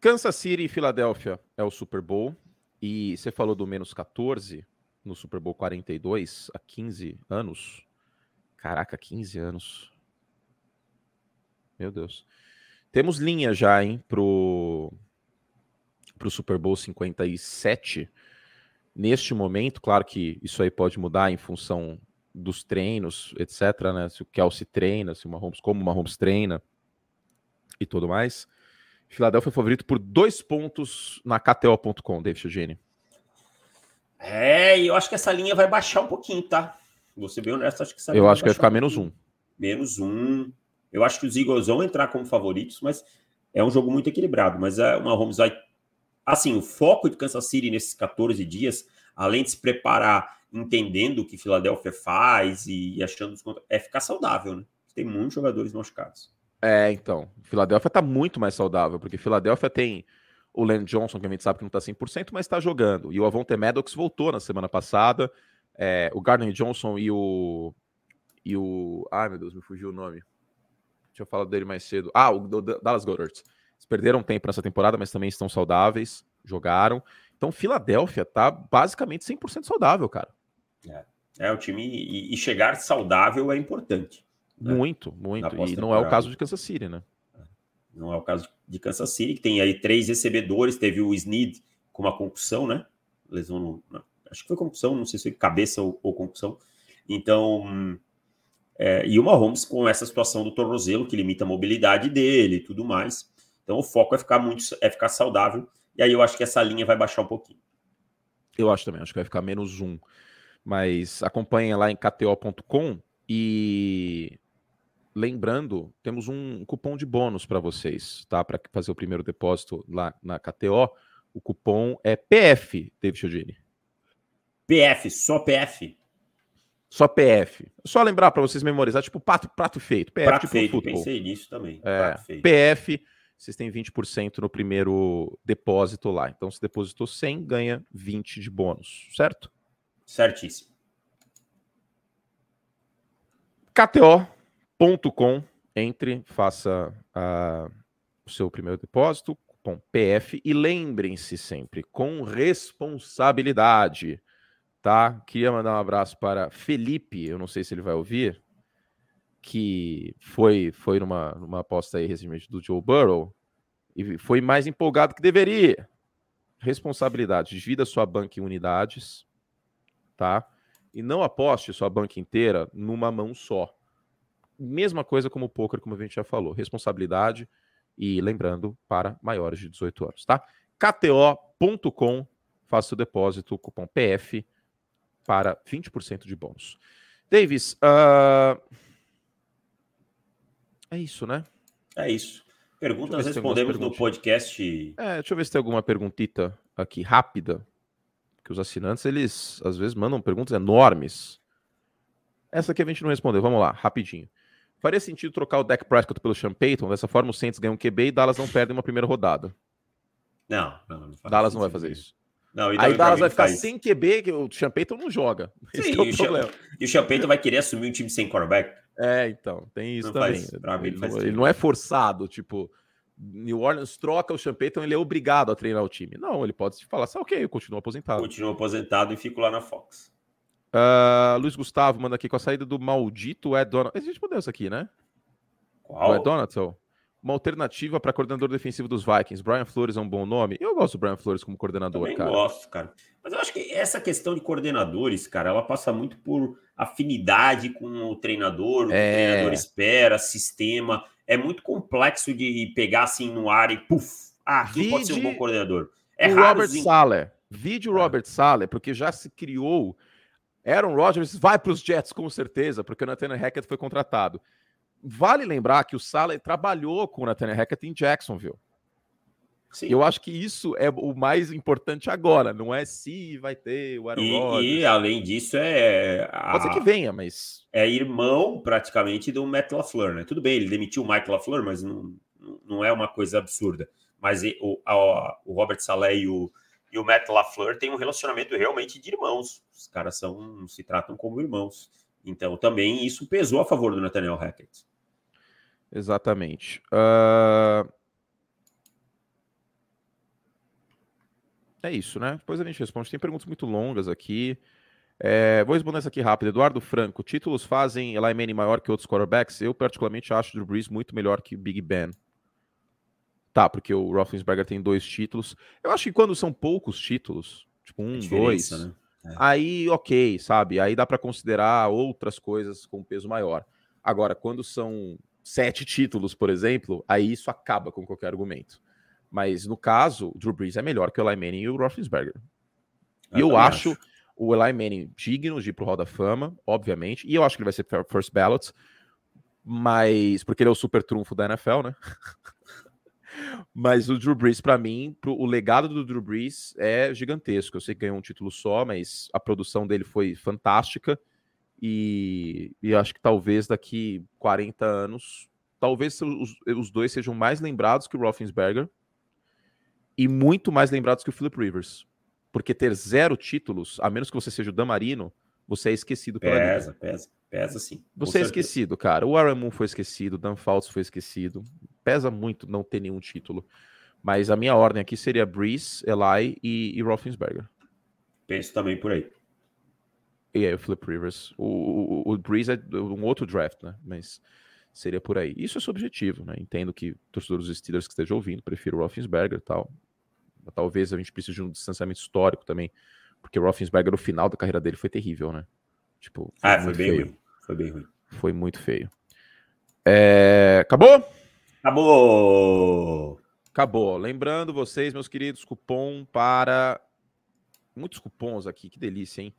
Kansas City e Filadélfia é o Super Bowl. E você falou do menos 14 no Super Bowl 42 há 15 anos. Caraca, 15 anos. Meu Deus. Temos linha já, hein, pro, pro Super Bowl 57. Neste momento, claro que isso aí pode mudar em função dos treinos, etc, né? Se o Kelsey treina, se o Mahomes, como o Mahomes treina e tudo mais. Filadélfia é favorito por dois pontos na KTO.com, David Eugênio. É, e eu acho que essa linha vai baixar um pouquinho, tá? Vou ser bem honesto, acho que essa Eu acho que vai ficar um menos um. Menos um. Eu acho que os Eagles vão entrar como favoritos, mas é um jogo muito equilibrado. Mas é uma Holmes vai. Assim, o foco de Kansas City nesses 14 dias, além de se preparar entendendo o que Filadélfia faz e achando é ficar saudável, né? Tem muitos jogadores machucados. É, então. Filadélfia tá muito mais saudável, porque Filadélfia tem o Len Johnson, que a gente sabe que não tá 100%, mas está jogando. E o Avonte Maddox voltou na semana passada. É, o Gardner Johnson e o. E o. Ai, meu Deus, me fugiu o nome. Tinha falado dele mais cedo. Ah, o Dallas Goddard. Eles perderam tempo nessa temporada, mas também estão saudáveis, jogaram. Então, Filadélfia tá basicamente 100% saudável, cara. É, é o time. E, e, chegar saudável é importante. Né? Muito, muito. E não é o caso de Kansas City, né? Não é o caso de Kansas City, que tem aí três recebedores. Teve o Snead com uma concussão, né? Lesão no, acho que foi concussão, não sei se foi cabeça ou, ou concussão. Então, é, e o Mahomes com essa situação do tornozelo que limita a mobilidade dele e tudo mais. Então, o foco é ficar muito, é ficar saudável. E aí eu acho que essa linha vai baixar um pouquinho. Eu acho também, acho que vai ficar menos um. Mas acompanha lá em kto.com e lembrando, temos um cupom de bônus para vocês, tá? Para fazer o primeiro depósito lá na KTO. O cupom é PF, David Chiodini. PF, só PF. Só PF. Só lembrar para vocês memorizar, tipo prato, prato feito. PF, prato tipo feito, futebol. pensei nisso também. É, PF, vocês têm 20% no primeiro depósito lá. Então, se depositou 100, ganha 20 de bônus, certo? Certíssimo. KTO.com, entre, faça uh, o seu primeiro depósito, cupom PF, e lembrem-se sempre, com responsabilidade tá? Queria mandar um abraço para Felipe, eu não sei se ele vai ouvir, que foi foi numa, numa aposta aí recentemente do Joe Burrow e foi mais empolgado que deveria. Responsabilidade, divida sua banca em unidades, tá? E não aposte sua banca inteira numa mão só. Mesma coisa como o poker, como a gente já falou, responsabilidade e lembrando para maiores de 18 anos, tá? kto.com, faça o depósito, cupom PF para 20% de bônus. Davis, uh... é isso, né? É isso. Perguntas respondemos no podcast. É, deixa eu ver se tem alguma perguntita aqui rápida. Que os assinantes, eles às vezes mandam perguntas enormes. Essa aqui a gente não respondeu. Vamos lá, rapidinho. Faria sentido trocar o Dak Prescott pelo Sean Payton? Dessa forma, o Saints ganham um QB e Dallas não perdem uma primeira rodada. Não, não, não Dallas não vai fazer isso. Não, aí Dallas vai ficar faz... sem QB, que o Champeyton não joga. Sim, é o e, o e o Champeyton vai querer assumir um time sem quarterback. É, então, tem isso não também. Faz, ele, não, ele, não, é forçado, tipo, New Orleans troca o Champeyton, ele é obrigado a treinar o time. Não, ele pode falar assim, ok, eu continuo aposentado. Continuo aposentado e fico lá na Fox. Uh, Luiz Gustavo manda aqui com a saída do maldito Ed Donald. A gente respondeu isso aqui, né? Qual? O Ed Donaldson uma alternativa para coordenador defensivo dos Vikings. Brian Flores é um bom nome. Eu gosto do Brian Flores como coordenador, Também cara. gosto, cara. Mas eu acho que essa questão de coordenadores, cara, ela passa muito por afinidade com o treinador, o que é... o treinador espera, sistema. É muito complexo de pegar assim no ar e puf, ah, quem pode ser um bom coordenador. É o Robert. Sale. Vídeo é. Robert Sale, porque já se criou. Aaron Rodgers vai para os Jets com certeza, porque o Nathaniel Hackett foi contratado. Vale lembrar que o Sala trabalhou com o Nathaniel Hackett em Jacksonville. Sim. Eu acho que isso é o mais importante agora, não é se vai ter o Aaron e, Rodgers. E além disso é a... pode ser que venha, mas é irmão praticamente do Matt LaFleur, né? Tudo bem, ele demitiu o Mike LaFleur, mas não, não é uma coisa absurda. Mas o, a, o Robert Saleh e o, e o Matt LaFleur têm um relacionamento realmente de irmãos. Os caras são se tratam como irmãos. Então também isso pesou a favor do Nathaniel Hackett. Exatamente. Uh... É isso, né? Depois a gente responde. Tem perguntas muito longas aqui. É, vou responder essa aqui rápido. Eduardo Franco, títulos fazem Eli Manning maior que outros quarterbacks? Eu, particularmente, acho o Drew Brees muito melhor que o Big Ben. Tá, porque o Roethlisberger tem dois títulos. Eu acho que quando são poucos títulos, tipo um, dois, né? é. aí ok, sabe? Aí dá para considerar outras coisas com peso maior. Agora, quando são sete títulos, por exemplo, aí isso acaba com qualquer argumento. Mas no caso, o Drew Brees é melhor que o Eli Manning e o Roethlisberger. E eu, eu acho, acho, o Eli Manning digno de ir pro Hall da Fama, obviamente, e eu acho que ele vai ser first ballot, mas porque ele é o super trunfo da NFL, né? mas o Drew Brees, para mim, pro, o legado do Drew Brees é gigantesco. Eu sei que ganhou um título só, mas a produção dele foi fantástica. E, e acho que talvez daqui 40 anos, talvez os, os dois sejam mais lembrados que o Roethlisberger e muito mais lembrados que o Philip Rivers. Porque ter zero títulos, a menos que você seja o Dan Marino, você é esquecido pela Pesa, liga. pesa, pesa sim. Você é esquecido, cara. O Aaron Moon foi esquecido, o Dan Fouts foi esquecido. Pesa muito não ter nenhum título. Mas a minha ordem aqui seria Breeze, Eli e, e. Penso também por aí. E aí, o Flip Rivers. O, o, o Breeze é um outro draft, né? Mas seria por aí. Isso é subjetivo, né? Entendo que torcedores dos Steelers que estejam ouvindo prefiro o Roethlisberger e tal. Talvez a gente precise de um distanciamento histórico também, porque o Roethlisberger, no final da carreira dele, foi terrível, né? Tipo, foi ah, foi bem feio. ruim. Foi bem ruim. Foi muito feio. É... Acabou? Acabou! Acabou. Lembrando vocês, meus queridos, cupom para. Muitos cupons aqui, que delícia, hein?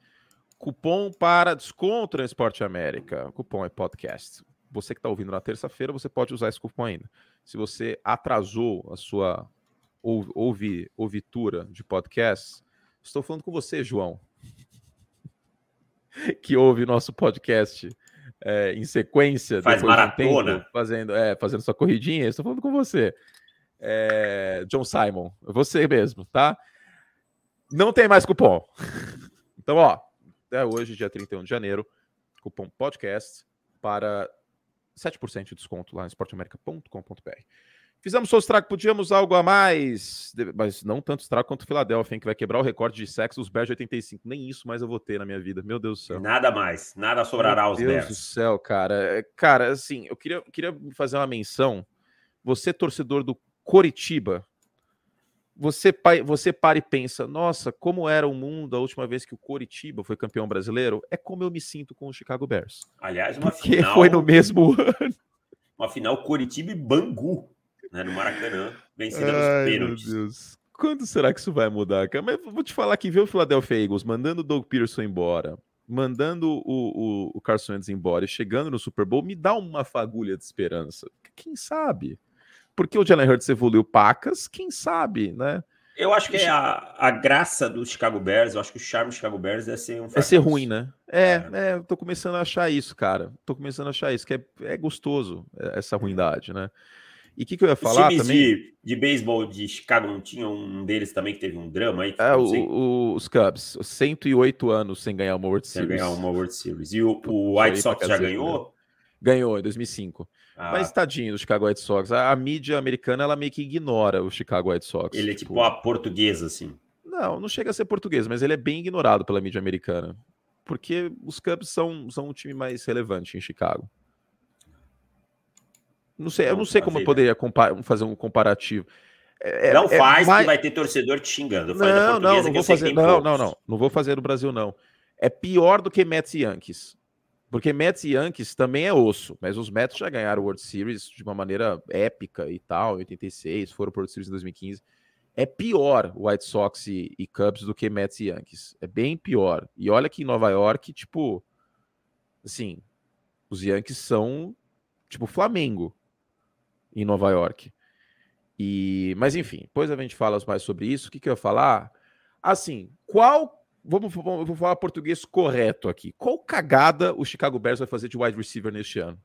Cupom para desconto no Esporte América. O cupom é podcast. Você que está ouvindo na terça-feira, você pode usar esse cupom ainda. Se você atrasou a sua ouvi, ouvitura de podcast, estou falando com você, João, que ouve nosso podcast é, em sequência. Faz maratona. De um tempo, fazendo, é, fazendo sua corridinha. Estou falando com você é, John Simon, você mesmo, tá? Não tem mais cupom. Então, ó, até hoje, dia 31 de janeiro, cupom podcast para 7% de desconto lá no esporteamerica.com.br. Fizemos o estrago, podíamos algo a mais, mas não tanto estrago quanto o Philadelphia, que vai quebrar o recorde de sexo dos Bears 85. Nem isso mais eu vou ter na minha vida. Meu Deus do céu. Nada mais, nada sobrará aos Bears. Meu Deus do céu, cara. É, cara, assim, eu queria, queria fazer uma menção. Você, torcedor do Coritiba, você, você para e pensa, nossa, como era o mundo a última vez que o Coritiba foi campeão brasileiro? É como eu me sinto com o Chicago Bears. Aliás, uma Porque final... foi no mesmo ano. Uma final Coritiba e Bangu, né, no Maracanã, vencida nos pênaltis. Meu Deus. Quando será que isso vai mudar, cara? Mas vou te falar que ver o Philadelphia Eagles mandando o Doug Pearson embora, mandando o, o, o Carson Wentz embora e chegando no Super Bowl, me dá uma fagulha de esperança. Quem sabe? Porque o Jalen Hurts evoluiu pacas, quem sabe, né? Eu acho que é a, a graça do Chicago Bears, eu acho que o charme do Chicago Bears é ser um É ser ruim, né? É, é, é, tô começando a achar isso, cara. Tô começando a achar isso, que é, é gostoso, é, essa ruindade, né? E o que, que, eu ia falar Os também? De, de beisebol de Chicago não tinha um deles também que teve um drama aí? É, o, o, os Cubs, 108 anos sem ganhar uma World Series. Sem ganhar uma World Series. E o, o White Sox já ganhou? Ganhou em 2005. Ah. Mas tadinho do Chicago White Sox. A, a, mídia americana ela meio que ignora o Chicago White Sox. Ele é tipo, tipo a portuguesa, assim. Não, não chega a ser português, mas ele é bem ignorado pela mídia americana. Porque os Cubs são, são um time mais relevante em Chicago. Não sei, eu não sei como eu poderia fazer um comparativo. É, é não é, faz, mais... que vai ter torcedor te xingando. Não, não, não vou fazer. Não, não, não. Não vou fazer no Brasil, não. É pior do que Mets e Yankees. Porque Mets e Yankees também é osso, mas os Mets já ganharam World Series de uma maneira épica e tal, em 86, foram para World Series em 2015. É pior White Sox e, e, Cubs do que Mets e Yankees. É bem pior. E olha que em Nova York, tipo, assim, os Yankees são tipo Flamengo em Nova York. E, mas enfim, depois a gente fala mais sobre isso. O que, que eu ia falar? Assim, qual Vamos, vamos, vou falar português correto aqui. Qual cagada o Chicago Bears vai fazer de wide receiver neste ano?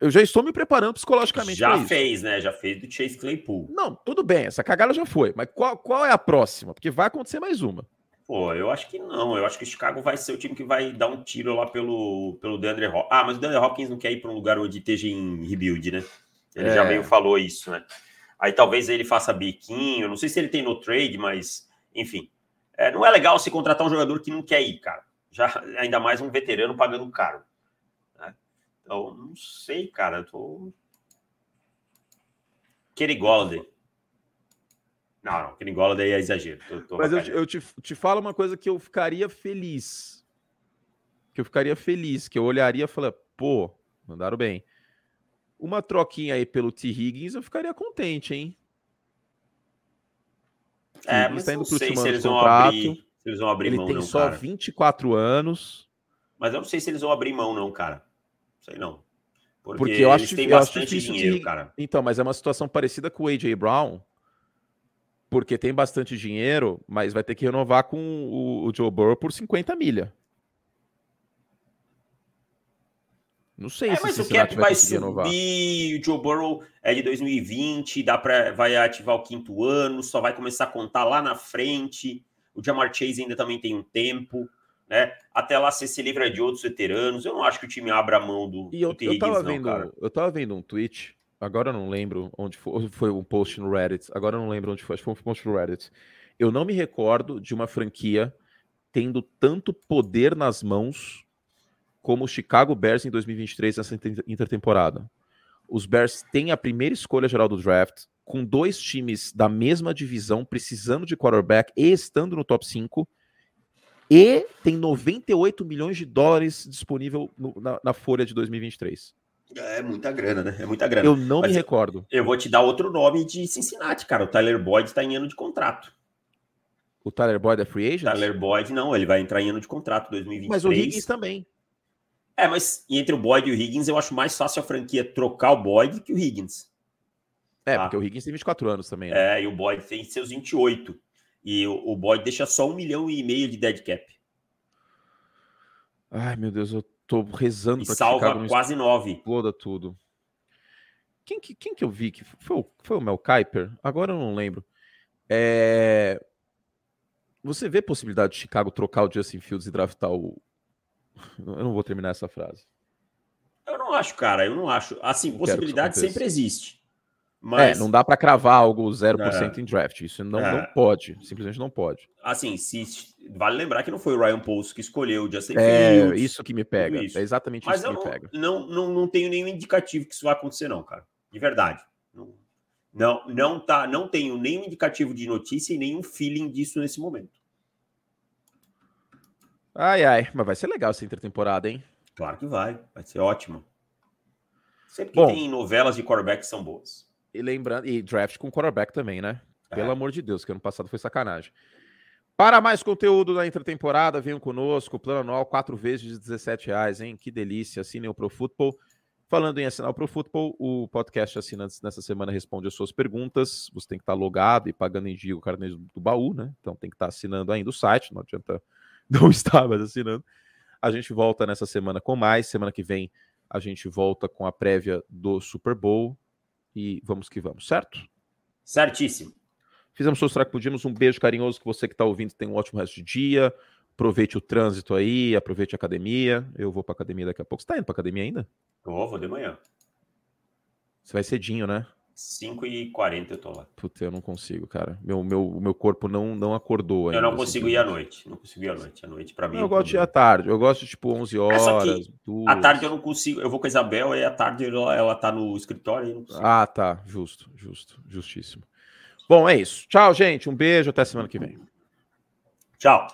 Eu já estou me preparando psicologicamente Já fez, né? Já fez do Chase Claypool. Não, tudo bem, essa cagada já foi. Mas qual, qual é a próxima? Porque vai acontecer mais uma. Pô, eu acho que não. Eu acho que o Chicago vai ser o time que vai dar um tiro lá pelo, pelo DeAndre Hopkins. Ah, mas o DeAndre Hopkins não quer ir para um lugar onde esteja em rebuild, né? Ele é. já meio falou isso, né? Aí talvez ele faça biquinho. Não sei se ele tem no trade, mas enfim. É, não é legal se contratar um jogador que não quer ir, cara. Já, ainda mais um veterano pagando caro. Né? Então, não sei, cara. Eu tô. Golladay. Não, não, Kenny Golladay é exagero. Tô, tô Mas eu, eu te, te falo uma coisa que eu ficaria feliz. Que eu ficaria feliz, que eu olharia e falaria, pô, mandaram bem. Uma troquinha aí pelo T. Higgins, eu ficaria contente, hein? É, mas está indo para o último ano contrato. Abrir, eles vão abrir ele mão, tem não, só cara. 24 anos. Mas eu não sei se eles vão abrir mão, não, cara. Sei não. Porque, Porque eu acho, que bastante dinheiro, de... cara. Então, mas é uma situação parecida com o AJ Brown. Porque tem bastante dinheiro, mas vai ter que renovar com o, o Joe Burrow por 50 milha. Não sei é, se mas o cap vai, vai subir, renovar. o Joe Burrow é de 2020, dá para vai ativar o quinto ano, só vai começar a contar lá na frente. O Jamar Chase ainda também tem um tempo, né? Até lá você se livra de outros veteranos. Eu não acho que o time abra a mão do, e eu, do eu tava não, vendo, cara. Eu tava vendo um tweet, agora eu não lembro onde foi, foi um post no Reddit, agora eu não lembro onde foi, acho que foi um post no Reddit. Eu não me recordo de uma franquia tendo tanto poder nas mãos como o Chicago Bears em 2023 nessa intertemporada. Os Bears têm a primeira escolha geral do draft, com dois times da mesma divisão precisando de quarterback e estando no top 5, e tem 98 milhões de dólares disponível no, na, na, folha de 2023. É muita grana, né? É muita grana. Eu não Mas me recordo. Eu vou te dar outro nome de Cincinnati, cara. O Tyler Boyd está em ano de contrato. O Tyler Boyd é free agent? Tyler Boyd não, ele vai entrar em ano de contrato 2023. Mas o Higgins também. É, mas entre o Boyd e o Higgins, eu acho mais fácil a franquia trocar o Boyd que o Higgins. É, tá? porque o Higgins tem 24 anos também. Né? É, e o Boyd tem seus 28. E o, o Boyd deixa só um milhão e meio de dead cap. Ai, meu Deus, eu tô rezando para que salva quase nove. Exploda tudo. Quem que, quem que eu vi que foi, o, foi o Mel Kiper? Agora eu não lembro. É... Você vê possibilidade de Chicago trocar o Justin Fields e draftar o, eu não vou terminar essa frase. Eu não acho, cara. Eu não acho. Assim, possibilidade sempre existe. É, mas... É, não dá para cravar algo 0% é. em draft. Isso não, é. não pode. Simplesmente não pode. Assim, se, vale lembrar que não foi o Ryan Post que escolheu o Justin é, Fields. É, isso que me pega. É exatamente Mas isso que não, me pega. Não, não, não tenho nenhum indicativo que isso vai acontecer, não, cara. De verdade. Não, não, não, tá, não tenho nenhum indicativo de notícia e nenhum feeling disso nesse momento. Ai, ai, mas vai ser legal essa intertemporada, hein? Claro que vai, vai ser ótimo. Sempre que Bom, tem novelas de quarterback são boas. E lembrando, e draft com quarterback também, né? É. Pelo amor de Deus, que ano passado foi sacanagem. Para mais conteúdo da intertemporada, venham conosco. Plano anual, quatro vezes de 17 reais, hein? Que delícia. Assinem o Pro Football. Falando em assinar o Pro Football, o podcast Assinantes nessa semana responde as suas perguntas. Você tem que estar logado e pagando em dia o carnê do baú, né? Então tem que estar assinando ainda o site, não adianta não estava assinando. A gente volta nessa semana com mais. Semana que vem a gente volta com a prévia do Super Bowl. E vamos que vamos, certo? Certíssimo. Fizemos o que podíamos. Um beijo carinhoso que você que está ouvindo tem um ótimo resto de dia. Aproveite o trânsito aí, aproveite a academia. Eu vou para academia daqui a pouco. Você está indo para academia ainda? Vou, vou de manhã. Você vai cedinho, né? 5 e 40 eu tô lá. Puta, eu não consigo, cara. Meu, meu, meu corpo não, não acordou ainda. Eu não consigo ir à noite. Não consigo ir à noite. À noite, pra mim. eu é gosto de ir à tarde. Eu gosto de tipo 11 horas. É, à tarde eu não consigo. Eu vou com a Isabel e à tarde ela, ela tá no escritório. ah, tá. Justo, justo. Justíssimo. Bom, é isso. Tchau, gente. Um beijo. Até semana que vem. Tchau.